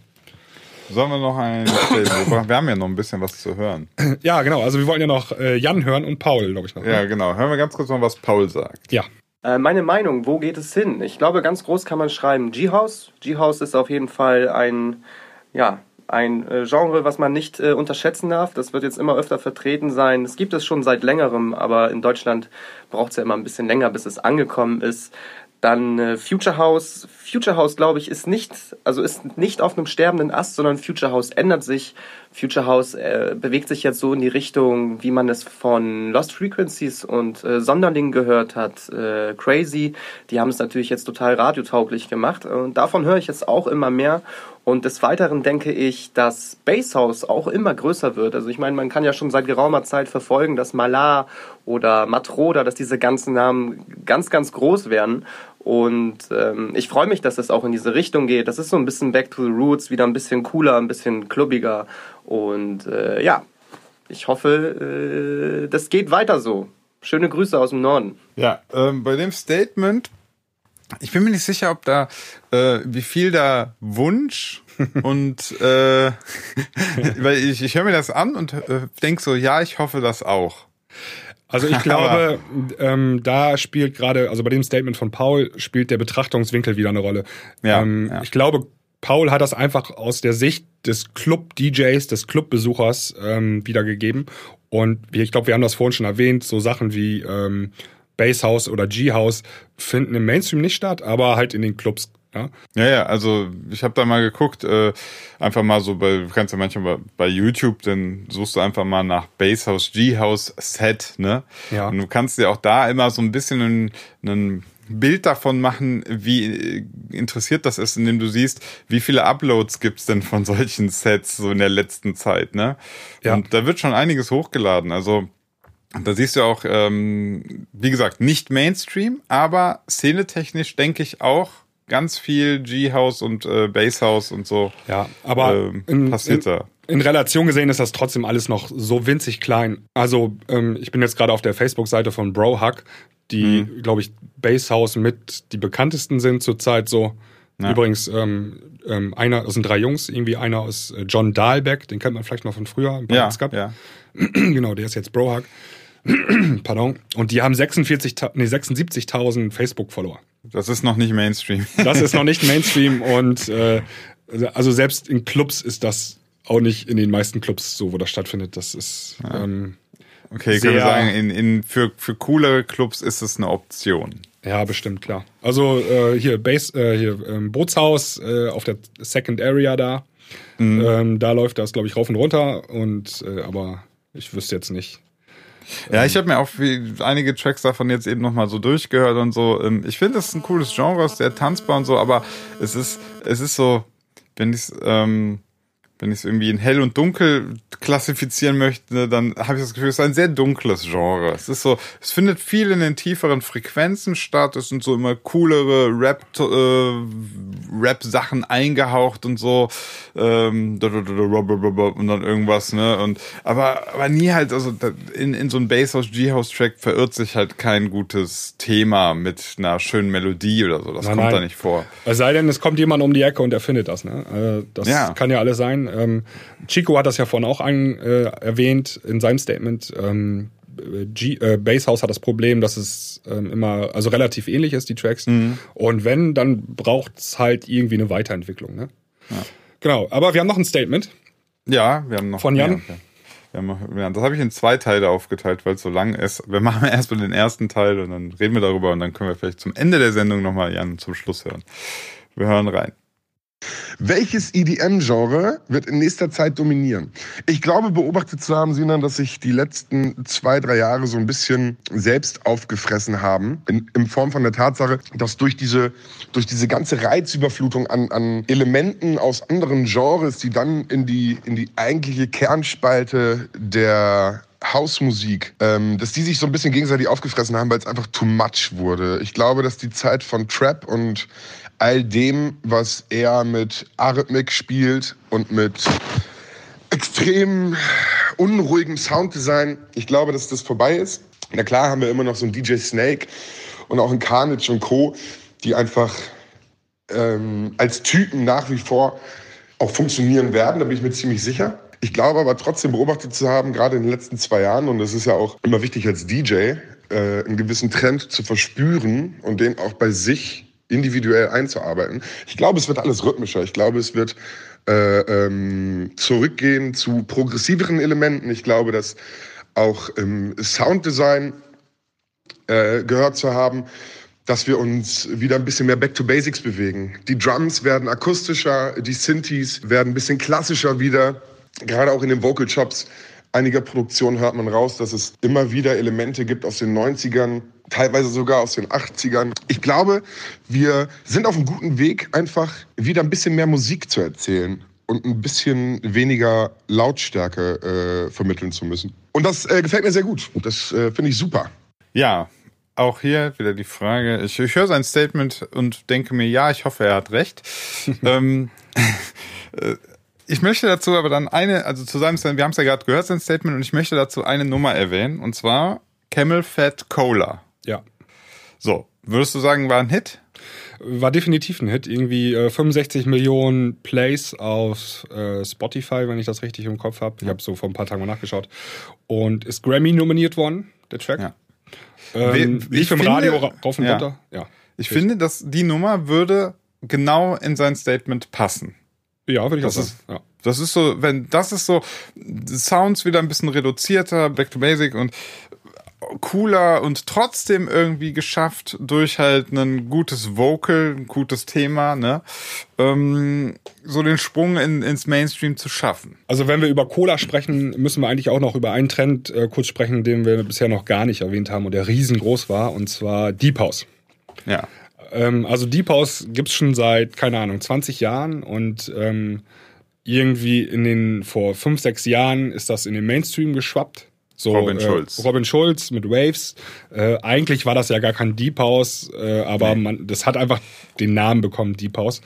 Sollen wir noch einen Wir haben ja noch ein bisschen was zu hören. Ja, genau. Also wir wollen ja noch äh, Jan hören und Paul, glaube ich noch. Ja, ne? genau. Hören wir ganz kurz mal, was Paul sagt. Ja. Äh, meine Meinung, wo geht es hin? Ich glaube, ganz groß kann man schreiben G-House. G-House ist auf jeden Fall ein, ja, ein äh, Genre, was man nicht äh, unterschätzen darf. Das wird jetzt immer öfter vertreten sein. Es gibt es schon seit längerem, aber in Deutschland braucht es ja immer ein bisschen länger, bis es angekommen ist. Dann äh, Future House. Future House, glaube ich, ist nicht, also ist nicht auf einem sterbenden Ast, sondern Future House ändert sich. Future House äh, bewegt sich jetzt so in die Richtung, wie man es von Lost Frequencies und äh, Sonderling gehört hat. Äh, Crazy, die haben es natürlich jetzt total radiotauglich gemacht. Und davon höre ich jetzt auch immer mehr. Und des Weiteren denke ich, dass Basshouse auch immer größer wird. Also ich meine, man kann ja schon seit geraumer Zeit verfolgen, dass Malar oder Matroda, dass diese ganzen Namen ganz, ganz groß werden. Und ähm, ich freue mich, dass es auch in diese Richtung geht. Das ist so ein bisschen Back to the Roots, wieder ein bisschen cooler, ein bisschen klubbiger. Und äh, ja, ich hoffe, äh, das geht weiter so. Schöne Grüße aus dem Norden. Ja, ähm, bei dem Statement, ich bin mir nicht sicher, ob da, äh, wie viel da Wunsch und äh, weil ich, ich höre mir das an und äh, denke so, ja, ich hoffe das auch. Also ich glaube, ähm, da spielt gerade, also bei dem Statement von Paul spielt der Betrachtungswinkel wieder eine Rolle. Ja, ähm, ja. Ich glaube, Paul hat das einfach aus der Sicht des Club-DJs, des Clubbesuchers ähm, wiedergegeben. Und ich glaube, wir haben das vorhin schon erwähnt, so Sachen wie ähm, Basshouse oder G-House finden im Mainstream nicht statt, aber halt in den Clubs Ja, Ja, ja, also ich habe da mal geguckt, äh, einfach mal so bei, du kannst ja manchmal bei, bei YouTube, dann suchst du einfach mal nach Basshouse, G-House Set, ne? Ja. Und du kannst dir auch da immer so ein bisschen ein, ein Bild davon machen, wie interessiert das ist, indem du siehst, wie viele Uploads gibt's denn von solchen Sets so in der letzten Zeit, ne? Ja. Und da wird schon einiges hochgeladen, also da siehst du auch, ähm, wie gesagt, nicht Mainstream, aber szenetechnisch denke ich auch ganz viel G-House und äh, Basshouse und so ja. Aber ähm, in, passiert in, da. in Relation gesehen ist das trotzdem alles noch so winzig klein. Also ähm, ich bin jetzt gerade auf der Facebook-Seite von Brohack, die, Mhm. glaube ich, Basshouse mit die bekanntesten sind zurzeit so. Ja. Übrigens, ähm, ähm, einer, das sind drei Jungs, irgendwie einer ist äh, John Dahlbeck, den kennt man vielleicht noch von früher im Ja, Cup. ja. genau, der ist jetzt Brohack. Pardon. Und die haben 46, nee, 76.000 Facebook-Follower. Das ist noch nicht Mainstream. Das ist noch nicht Mainstream und äh, also selbst in Clubs ist das auch nicht in den meisten Clubs so, wo das stattfindet. Das ist ähm, Okay, können wir Sehr- sagen, in, in, für, für coolere Clubs ist es eine Option. ja bestimmt klar. Also äh, hier Base, äh, hier ähm, Bootshaus äh, auf der Second Area da, ähm, da läuft das glaube ich rauf und runter und äh, aber ich wüsste jetzt nicht. Ja, ich habe mir auch viel, einige Tracks davon jetzt eben nochmal so durchgehört und so. Ähm, Ich finde, das ist ein cooles Genre, ist sehr tanzbar und so, aber es ist, es ist so, wenn ich ähm, wenn ich es irgendwie in hell und dunkel klassifizieren möchte, dann habe ich das Gefühl, es ist ein sehr dunkles Genre. Es ist so, es findet viel in den tieferen Frequenzen statt. Es sind so immer coolere Rap, äh, Rap-Sachen eingehaucht und so. Ähm, und dann irgendwas, ne? Und aber, aber nie halt, also in, in so ein Basshouse, G-House-Track verirrt sich halt kein gutes Thema mit einer schönen Melodie oder so. Das Nein, kommt nein. da nicht vor. Es sei denn, es kommt jemand um die Ecke und er findet das. Ne? Äh, das Ja. kann ja alles sein. Ähm, Chico hat das ja vorhin auch ein, äh, erwähnt in seinem Statement. Ähm, G, äh, Basshouse hat das Problem, dass es ähm, immer, also relativ ähnlich ist, die Tracks. Und wenn, dann braucht es halt irgendwie eine Weiterentwicklung. Ne? Genau, aber wir haben noch ein Statement. Ja, wir haben noch Von Jan? mehr. Ja, das habe ich in zwei Teile aufgeteilt, weil es so lang ist. Wir machen erst mal den ersten Teil und dann reden wir darüber und dann können wir vielleicht zum Ende der Sendung nochmal Jan zum Schluss hören. Wir hören rein. Welches EDM-Genre wird in nächster Zeit dominieren? Ich glaube, beobachtet zu haben, Sinan, dass sich die letzten zwei, drei Jahre so ein bisschen selbst aufgefressen haben. In, in Form von der Tatsache, dass durch diese, durch diese ganze Reizüberflutung an, an Elementen aus anderen Genres, die dann in die, in die eigentliche Kernspalte der Hausmusik, ähm, dass die sich so ein bisschen gegenseitig aufgefressen haben, weil es einfach too much wurde. Ich glaube, dass die Zeit von Trap und all dem, was er mit Arrhythmik spielt und mit extrem unruhigem Sounddesign, ich glaube, dass das vorbei ist. Na klar haben wir immer noch so einen DJ Snake und auch einen Carnage und Co., die einfach ähm, als Typen nach wie vor auch funktionieren werden, da bin ich mir ziemlich sicher. Ich glaube aber trotzdem beobachtet zu haben, gerade in den letzten zwei Jahren, und das ist ja auch immer wichtig als DJ, äh, einen gewissen Trend zu verspüren und den auch bei sich individuell einzuarbeiten. Ich glaube, es wird alles rhythmischer. Ich glaube, es wird äh, ähm, zurückgehen zu progressiveren Elementen. Ich glaube, dass auch im Sounddesign äh, gehört zu haben, dass wir uns wieder ein bisschen mehr Back to Basics bewegen. Die Drums werden akustischer, die Synthes werden ein bisschen klassischer wieder. Gerade auch in den Vocal Chops einiger Produktionen hört man raus, dass es immer wieder Elemente gibt aus den 90ern, teilweise sogar aus den 80ern. Ich glaube, wir sind auf einem guten Weg, einfach wieder ein bisschen mehr Musik zu erzählen und ein bisschen weniger Lautstärke äh, vermitteln zu müssen. Und das äh, gefällt mir sehr gut. Das äh, finde ich super. Ja, auch hier wieder die Frage. Ich, ich höre sein Statement und denke mir, ja, ich hoffe, er hat recht. ähm, äh, ich möchte dazu aber dann eine, also zu seinem Statement, wir haben es ja gerade gehört, sein Statement, und ich möchte dazu eine Nummer erwähnen, und zwar Camel Fat Cola. Ja. So, würdest du sagen, war ein Hit? War definitiv ein Hit. Irgendwie äh, 65 Millionen Plays auf äh, Spotify, wenn ich das richtig im Kopf habe. Ich habe so vor ein paar Tagen mal nachgeschaut. Und ist Grammy nominiert worden, der Track. Ja. Ähm, Ich lief im finde- Radio ra- rauf und ja. runter. Ja. Ich finde, dass die Nummer würde genau in sein Statement passen. Ja, würde ich Das auch ist- sagen. Ja. Das ist so, wenn das ist so Sounds wieder ein bisschen reduzierter, Back to Basic und cooler und trotzdem irgendwie geschafft, durch halt ein gutes Vocal, ein gutes Thema, ne, ähm, so den Sprung in, ins Mainstream zu schaffen. Also wenn wir über Cola sprechen, müssen wir eigentlich auch noch über einen Trend äh, kurz sprechen, den wir bisher noch gar nicht erwähnt haben und der riesengroß war, und zwar Deep House. Ja. Ähm, also Deep House gibt's schon seit, keine Ahnung, 20 Jahren und ähm, irgendwie in den, vor fünf, sechs Jahren ist das in den Mainstream geschwappt. So, Robin äh, Schulz. Robin Schulz mit Waves. Äh, eigentlich war das ja gar kein Deep House, äh, aber man, das hat einfach den Namen bekommen, Deep House.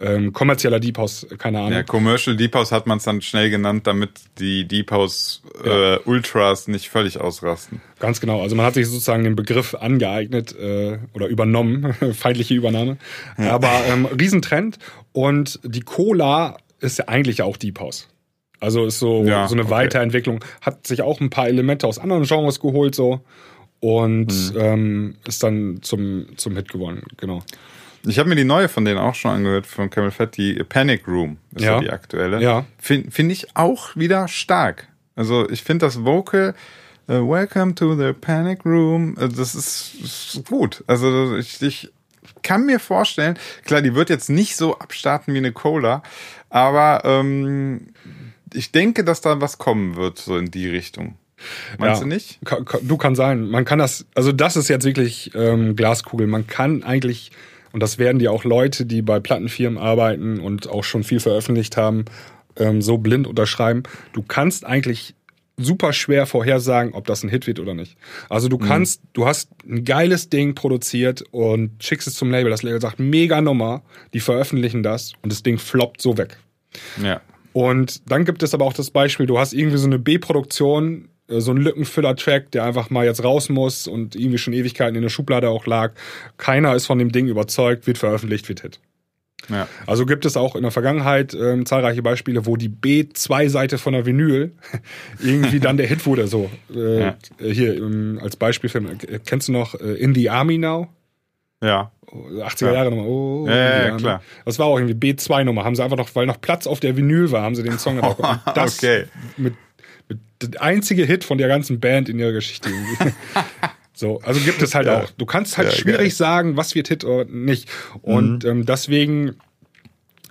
Ähm, kommerzieller Deep House, keine Ahnung. Ja, Commercial Deep House hat man es dann schnell genannt, damit die Deep House äh, Ultras nicht völlig ausrasten. Ganz genau. Also man hat sich sozusagen den Begriff angeeignet äh, oder übernommen, feindliche Übernahme. Aber ähm, Riesentrend. Und die Cola ist ja eigentlich auch Deep House. Also ist so, Ja, so eine okay. Weiterentwicklung. Hat sich auch ein paar Elemente aus anderen Genres geholt so und Mhm. ähm, ist dann zum, zum Hit geworden. Genau. Ich habe mir die neue von denen auch schon angehört, von Camel Fat, die Panic Room ist ja, Ja. die aktuelle. Ja. Finde find ich auch wieder stark. Also ich finde das Vocal äh, Welcome to the Panic Room, äh, das ist, ist gut. Also ich, ich kann mir vorstellen, klar, die wird jetzt nicht so abstarten wie eine Cola, aber ähm, ich denke, dass da was kommen wird, so in die Richtung. Meinst Ja. du nicht? Du kann sein. Man kann das, also das ist jetzt wirklich ähm, Glaskugel. Man kann eigentlich, und das werden die auch Leute, die bei Plattenfirmen arbeiten und auch schon viel veröffentlicht haben, ähm, so blind unterschreiben. Du kannst eigentlich super schwer vorhersagen, ob das ein Hit wird oder nicht. Also du kannst, du hast ein geiles Ding produziert und schickst es zum Label. Das Label sagt, mega Nummer, die veröffentlichen das und das Ding floppt so weg. Ja. Und dann gibt es aber auch das Beispiel, du hast irgendwie so eine B-Produktion, so einen Lückenfüller-Track, der einfach mal jetzt raus muss und irgendwie schon Ewigkeiten in der Schublade auch lag. Keiner ist von dem Ding überzeugt, wird veröffentlicht, wird Hit. Ja. Also gibt es auch in der Vergangenheit ähm, zahlreiche Beispiele, wo die B2-Seite von der Vinyl irgendwie dann der Hit wurde. So äh, Ja. hier ähm, als Beispielfilm. Äh, Kennst du noch äh, In the Army Now? Ja. 80er Ja. Jahre Nummer. Oh, Ja, ja, klar. Das war auch irgendwie B2-Nummer. Haben sie einfach noch, weil noch Platz auf der Vinyl war, haben sie den Song. Und das Okay. mit der einzige Hit von der ganzen Band in ihrer Geschichte. So, also gibt es halt Ja. auch. Du kannst halt Ja, schwierig geil. sagen, was wird Hit oder nicht. Und ähm, deswegen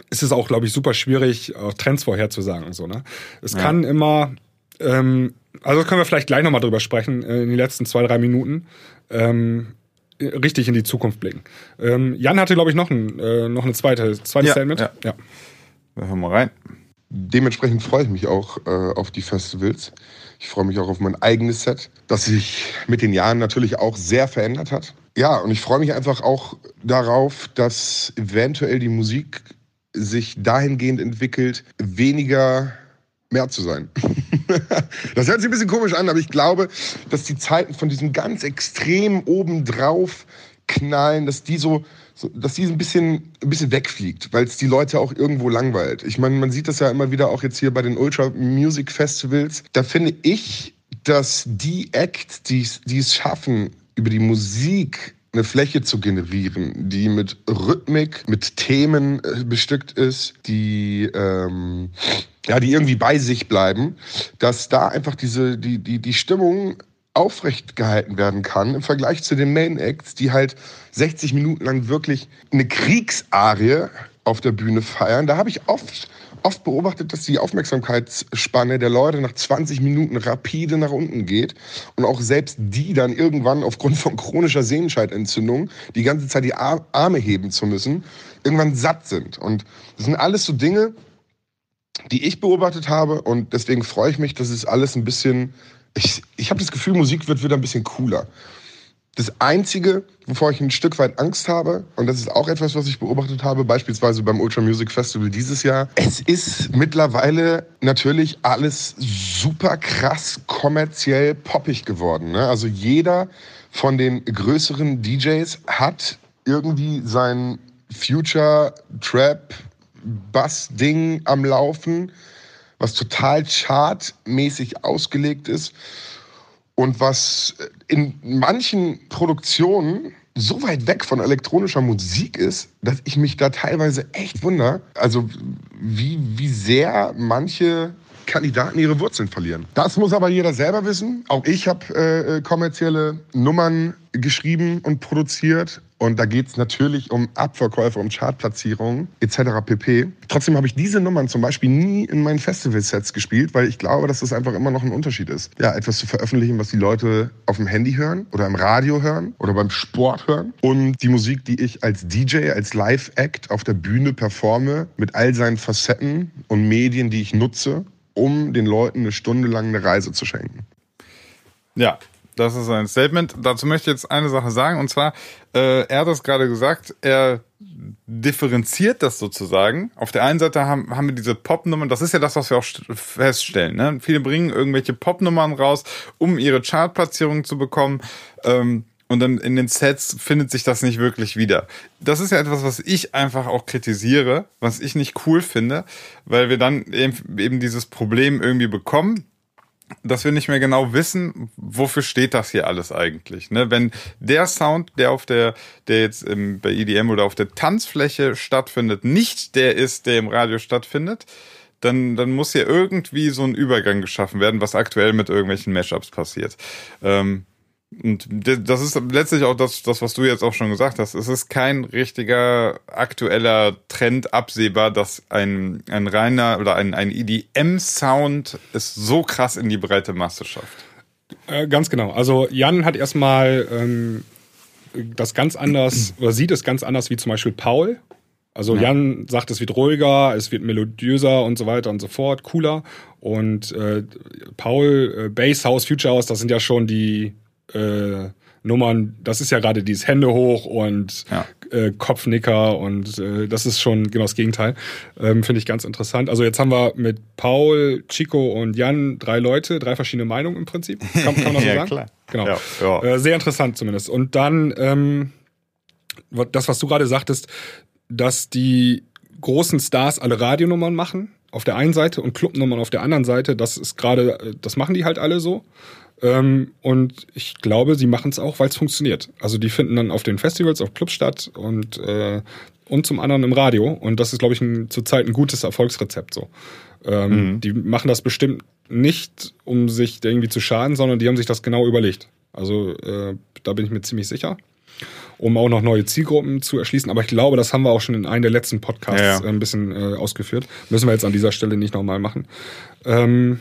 ist es auch, glaube ich, super schwierig, auch Trends vorherzusagen und so. Ne? Es kann immer, ähm, also können wir vielleicht gleich nochmal drüber sprechen, äh, in den letzten zwei, drei Minuten. Ähm, richtig in die Zukunft blicken. Ähm, Jan hatte, glaube ich, noch, ein, äh, noch eine zweite, zweites Ja, Statement. ja. ja. Wir hören mal rein. Dementsprechend freue ich mich auch äh, auf die Festivals. Ich freue mich auch auf mein eigenes Set, das sich mit den Jahren natürlich auch sehr verändert hat. Ja, und ich freue mich einfach auch darauf, dass eventuell die Musik sich dahingehend entwickelt, weniger mehr zu sein. das hört sich ein bisschen komisch an, aber ich glaube, dass die Zeiten von diesem ganz extrem obendrauf knallen, dass die so, so dass die ein bisschen, ein bisschen wegfliegt, weil es die Leute auch irgendwo langweilt. Ich meine, man sieht das ja immer wieder auch jetzt hier bei den Ultra Music Festivals. Da finde ich, dass die Acts, die es- schaffen, über die Musik eine Fläche zu generieren, die mit Rhythmik, mit Themen äh, bestückt ist, die ähm, ja, die irgendwie bei sich bleiben, dass da einfach diese die die die Stimmung aufrecht gehalten werden kann im Vergleich zu den Main Acts, die halt 60 Minuten lang wirklich eine Kriegsarie auf der Bühne feiern. Da habe ich oft oft beobachtet, dass die Aufmerksamkeitsspanne der Leute nach 20 Minuten rapide nach unten geht und auch selbst die dann irgendwann aufgrund von chronischer Sehenscheidentzündung die ganze Zeit die Ar- Arme heben zu müssen, irgendwann satt sind. Und das sind alles so Dinge, die ich beobachtet habe und deswegen freue ich mich, dass es alles ein bisschen, ich, ich habe das Gefühl, Musik wird wieder ein bisschen cooler. Das Einzige, wovor ich ein Stück weit Angst habe, und das ist auch etwas, was ich beobachtet habe, beispielsweise beim Ultra Music Festival dieses Jahr, es ist mittlerweile natürlich alles super krass kommerziell poppig geworden. Ne? Also jeder von den größeren DJs hat irgendwie sein Future Trap Bass-Ding am Laufen, was total chartmäßig ausgelegt ist und was in manchen Produktionen so weit weg von elektronischer Musik ist, dass ich mich da teilweise echt wundere. Also wie, wie sehr manche Kandidaten ihre Wurzeln verlieren. Das muss aber jeder selber wissen. Auch ich habe äh, kommerzielle Nummern geschrieben und produziert. Und da geht es natürlich um Abverkäufe, um Chartplatzierungen etc. pp. Trotzdem habe ich diese Nummern zum Beispiel nie in meinen Festivalsets gespielt, weil ich glaube, dass das einfach immer noch ein Unterschied ist. Ja, etwas zu veröffentlichen, was die Leute auf dem Handy hören oder im Radio hören oder beim Sport hören. Und die Musik, die ich als DJ, als Live-Act auf der Bühne performe, mit all seinen Facetten und Medien, die ich nutze, um den Leuten eine Stunde lang eine Reise zu schenken. Ja, das ist ein Statement. Dazu möchte ich jetzt eine Sache sagen. Und zwar, äh, er hat das gerade gesagt, er differenziert das sozusagen. Auf der einen Seite haben, haben wir diese Popnummern, das ist ja das, was wir auch feststellen. Ne? Viele bringen irgendwelche Popnummern raus, um ihre Chartplatzierung zu bekommen. Ähm, und dann in den Sets findet sich das nicht wirklich wieder. Das ist ja etwas, was ich einfach auch kritisiere, was ich nicht cool finde, weil wir dann eben dieses Problem irgendwie bekommen, dass wir nicht mehr genau wissen, wofür steht das hier alles eigentlich. Ne? Wenn der Sound, der auf der, der jetzt im, bei EDM oder auf der Tanzfläche stattfindet, nicht der ist, der im Radio stattfindet, dann, dann muss hier irgendwie so ein Übergang geschaffen werden, was aktuell mit irgendwelchen Mashups passiert. Ähm, und das ist letztlich auch das, das, was du jetzt auch schon gesagt hast. Es ist kein richtiger aktueller Trend absehbar, dass ein, ein reiner oder ein, ein EDM-Sound es so krass in die breite Masse schafft. Äh, ganz genau. Also Jan hat erstmal ähm, das ganz anders oder sieht es ganz anders wie zum Beispiel Paul. Also ja. Jan sagt, es wird ruhiger, es wird melodiöser und so weiter und so fort, cooler. Und äh, Paul, äh, Bass House, Future House, das sind ja schon die äh, Nummern, das ist ja gerade dieses Hände hoch und ja. äh, Kopfnicker und äh, das ist schon genau das Gegenteil. Ähm, Finde ich ganz interessant. Also jetzt haben wir mit Paul, Chico und Jan drei Leute, drei verschiedene Meinungen im Prinzip. Kann, kann man das so ja, sagen? Klar. Genau. Ja, ja. Äh, sehr interessant zumindest. Und dann ähm, das, was du gerade sagtest, dass die großen Stars alle Radionummern machen auf der einen Seite und Clubnummern auf der anderen Seite, das ist gerade, äh, das machen die halt alle so. Ähm, und ich glaube, sie machen es auch, weil es funktioniert. Also die finden dann auf den Festivals, auf Clubs statt und, äh, und zum anderen im Radio. Und das ist, glaube ich, ein, zurzeit ein gutes Erfolgsrezept so. Ähm, mhm. Die machen das bestimmt nicht, um sich irgendwie zu schaden, sondern die haben sich das genau überlegt. Also äh, da bin ich mir ziemlich sicher. Um auch noch neue Zielgruppen zu erschließen. Aber ich glaube, das haben wir auch schon in einem der letzten Podcasts ja, ja. ein bisschen äh, ausgeführt. Müssen wir jetzt an dieser Stelle nicht nochmal machen. Ähm,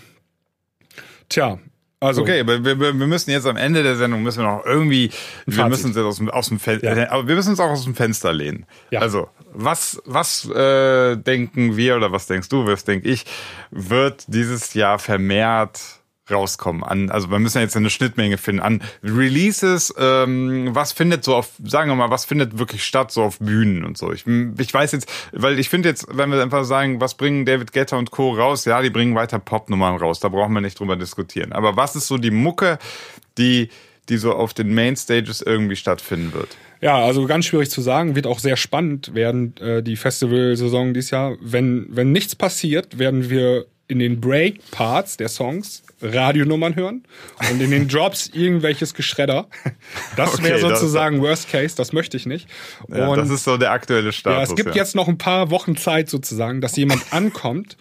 tja, also, okay, aber wir, wir müssen jetzt am Ende der Sendung müssen wir noch irgendwie, wir müssen uns jetzt aus dem, aus dem Fenster, ja. aber wir müssen uns auch aus dem Fenster lehnen. Ja. Also, was, was äh, denken wir oder was denkst du, was denke ich, wird dieses Jahr vermehrt rauskommen an, also wir müssen jetzt eine Schnittmenge finden an Releases, ähm, was findet so auf, sagen wir mal, was findet wirklich statt so auf Bühnen und so. Ich, ich weiß jetzt, weil ich finde jetzt, wenn wir einfach sagen, was bringen David Guetta und Co. raus, ja, die bringen weiter Popnummern raus, da brauchen wir nicht drüber diskutieren. Aber was ist so die Mucke, die, die so auf den Mainstages irgendwie stattfinden wird? Ja, also ganz schwierig zu sagen, wird auch sehr spannend werden, äh, die Festivalsaison dieses Jahr. Wenn, wenn nichts passiert, werden wir in den Break-Parts der Songs Radionummern hören und in den Drops irgendwelches Geschredder. Das okay, wäre sozusagen das, Worst Case, das möchte ich nicht. Ja, und, das ist so der aktuelle Status. Ja, es gibt ja. jetzt noch ein paar Wochen Zeit sozusagen, dass jemand ankommt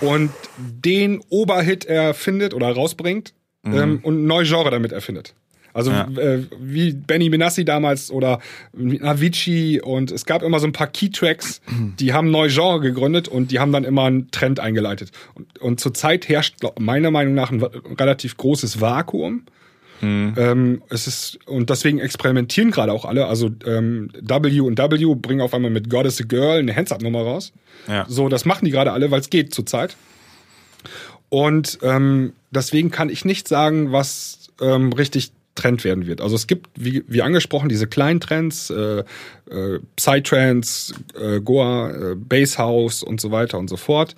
und den Oberhit erfindet oder rausbringt mhm. ähm, und ein neues Genre damit erfindet. Also ja. äh, wie Benny Benassi damals oder Avicii und es gab immer so ein paar Key-Tracks, die haben neue Genre gegründet und die haben dann immer einen Trend eingeleitet. Und, und zurzeit herrscht meiner Meinung nach ein relativ großes Vakuum. Mhm. Ähm, es ist, und deswegen experimentieren gerade auch alle. Also ähm, W und W bringen auf einmal mit God is a Girl eine Hands-Up-Nummer raus. Ja. So, das machen die gerade alle, weil es geht zurzeit. Und ähm, deswegen kann ich nicht sagen, was ähm, richtig Trend werden wird. Also es gibt, wie, wie angesprochen, diese kleinen Trends, äh, äh, Psytrance, äh, Goa, äh, Bass House und so weiter und so fort.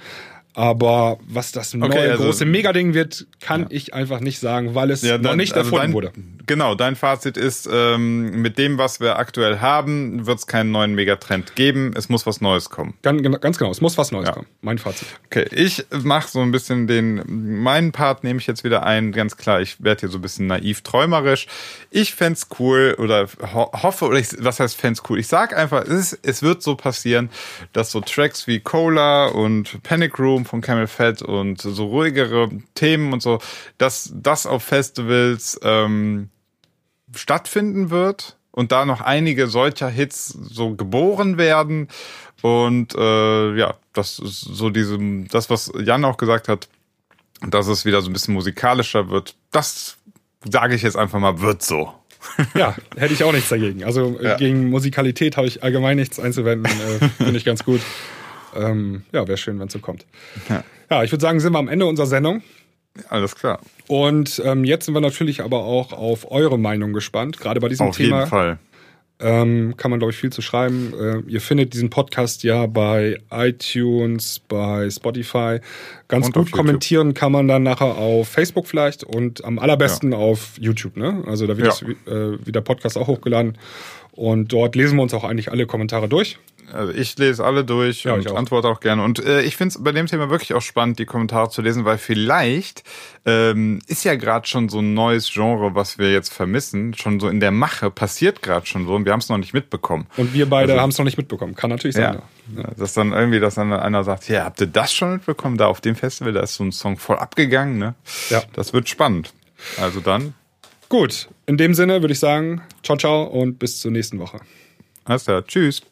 Aber was das neue okay, also, große Megading wird, kann ja. ich einfach nicht sagen, weil es ja, dann, noch nicht also erfunden dein, wurde. Genau, dein Fazit ist, ähm, mit dem, was wir aktuell haben, wird es keinen neuen Megatrend geben. Es muss was Neues kommen. Ganz, ganz genau, es muss was Neues ja. kommen. Mein Fazit. Okay, ich mache so ein bisschen den, meinen Part nehme ich jetzt wieder ein. Ganz klar, ich werde hier so ein bisschen naiv träumerisch. Ich fände cool oder ho hoffe, oder ich, was heißt fände cool? Ich sag einfach, es, ist, es wird so passieren, dass so Tracks wie Cola und Panic Room Album von Camel Fat und so ruhigere Themen und so, dass das auf Festivals ähm, stattfinden wird und da noch einige solcher Hits so geboren werden. Und äh, ja, das ist so diese, das, was Jan auch gesagt hat, dass es wieder so ein bisschen musikalischer wird. Das sage ich jetzt einfach mal, wird so. Ja, hätte ich auch nichts dagegen. Also Ja. gegen Musikalität habe ich allgemein nichts einzuwenden. Äh, Finde ich ganz gut. Ähm, ja, wäre schön, wenn es so kommt. Ja. Ja, ich würde sagen, sind wir am Ende unserer Sendung. Alles klar. Und ähm, jetzt sind wir natürlich aber auch auf eure Meinung gespannt. Gerade bei diesem Auf Thema jeden Fall. ähm, kann man, glaube ich, viel zu schreiben. Äh, ihr findet diesen Podcast ja bei iTunes, bei Spotify. Ganz Und auf gut YouTube. kommentieren kann man dann nachher auf Facebook vielleicht und am allerbesten auf YouTube. Ne? Also da wird Ja. das, äh, wie der Podcast auch hochgeladen. Und dort lesen wir uns auch eigentlich alle Kommentare durch. Also ich lese alle durch Ja, und auch. antworte auch gerne. Und äh, ich finde es bei dem Thema wirklich auch spannend, die Kommentare zu lesen, weil vielleicht ähm, ist ja gerade schon so ein neues Genre, was wir jetzt vermissen, schon so in der Mache, passiert gerade schon so und wir haben es noch nicht mitbekommen. Und wir beide Also- haben es noch nicht mitbekommen. Kann natürlich Ja. sein. ja. Dass dann irgendwie, dass dann einer sagt, ja, habt ihr das schon mitbekommen? Da auf dem Festival, da ist so ein Song voll abgegangen, ne? Ja. Das wird spannend. Also dann, Gut, in dem Sinne würde ich sagen, ciao, ciao und bis zur nächsten Woche. alles klar, tschüss.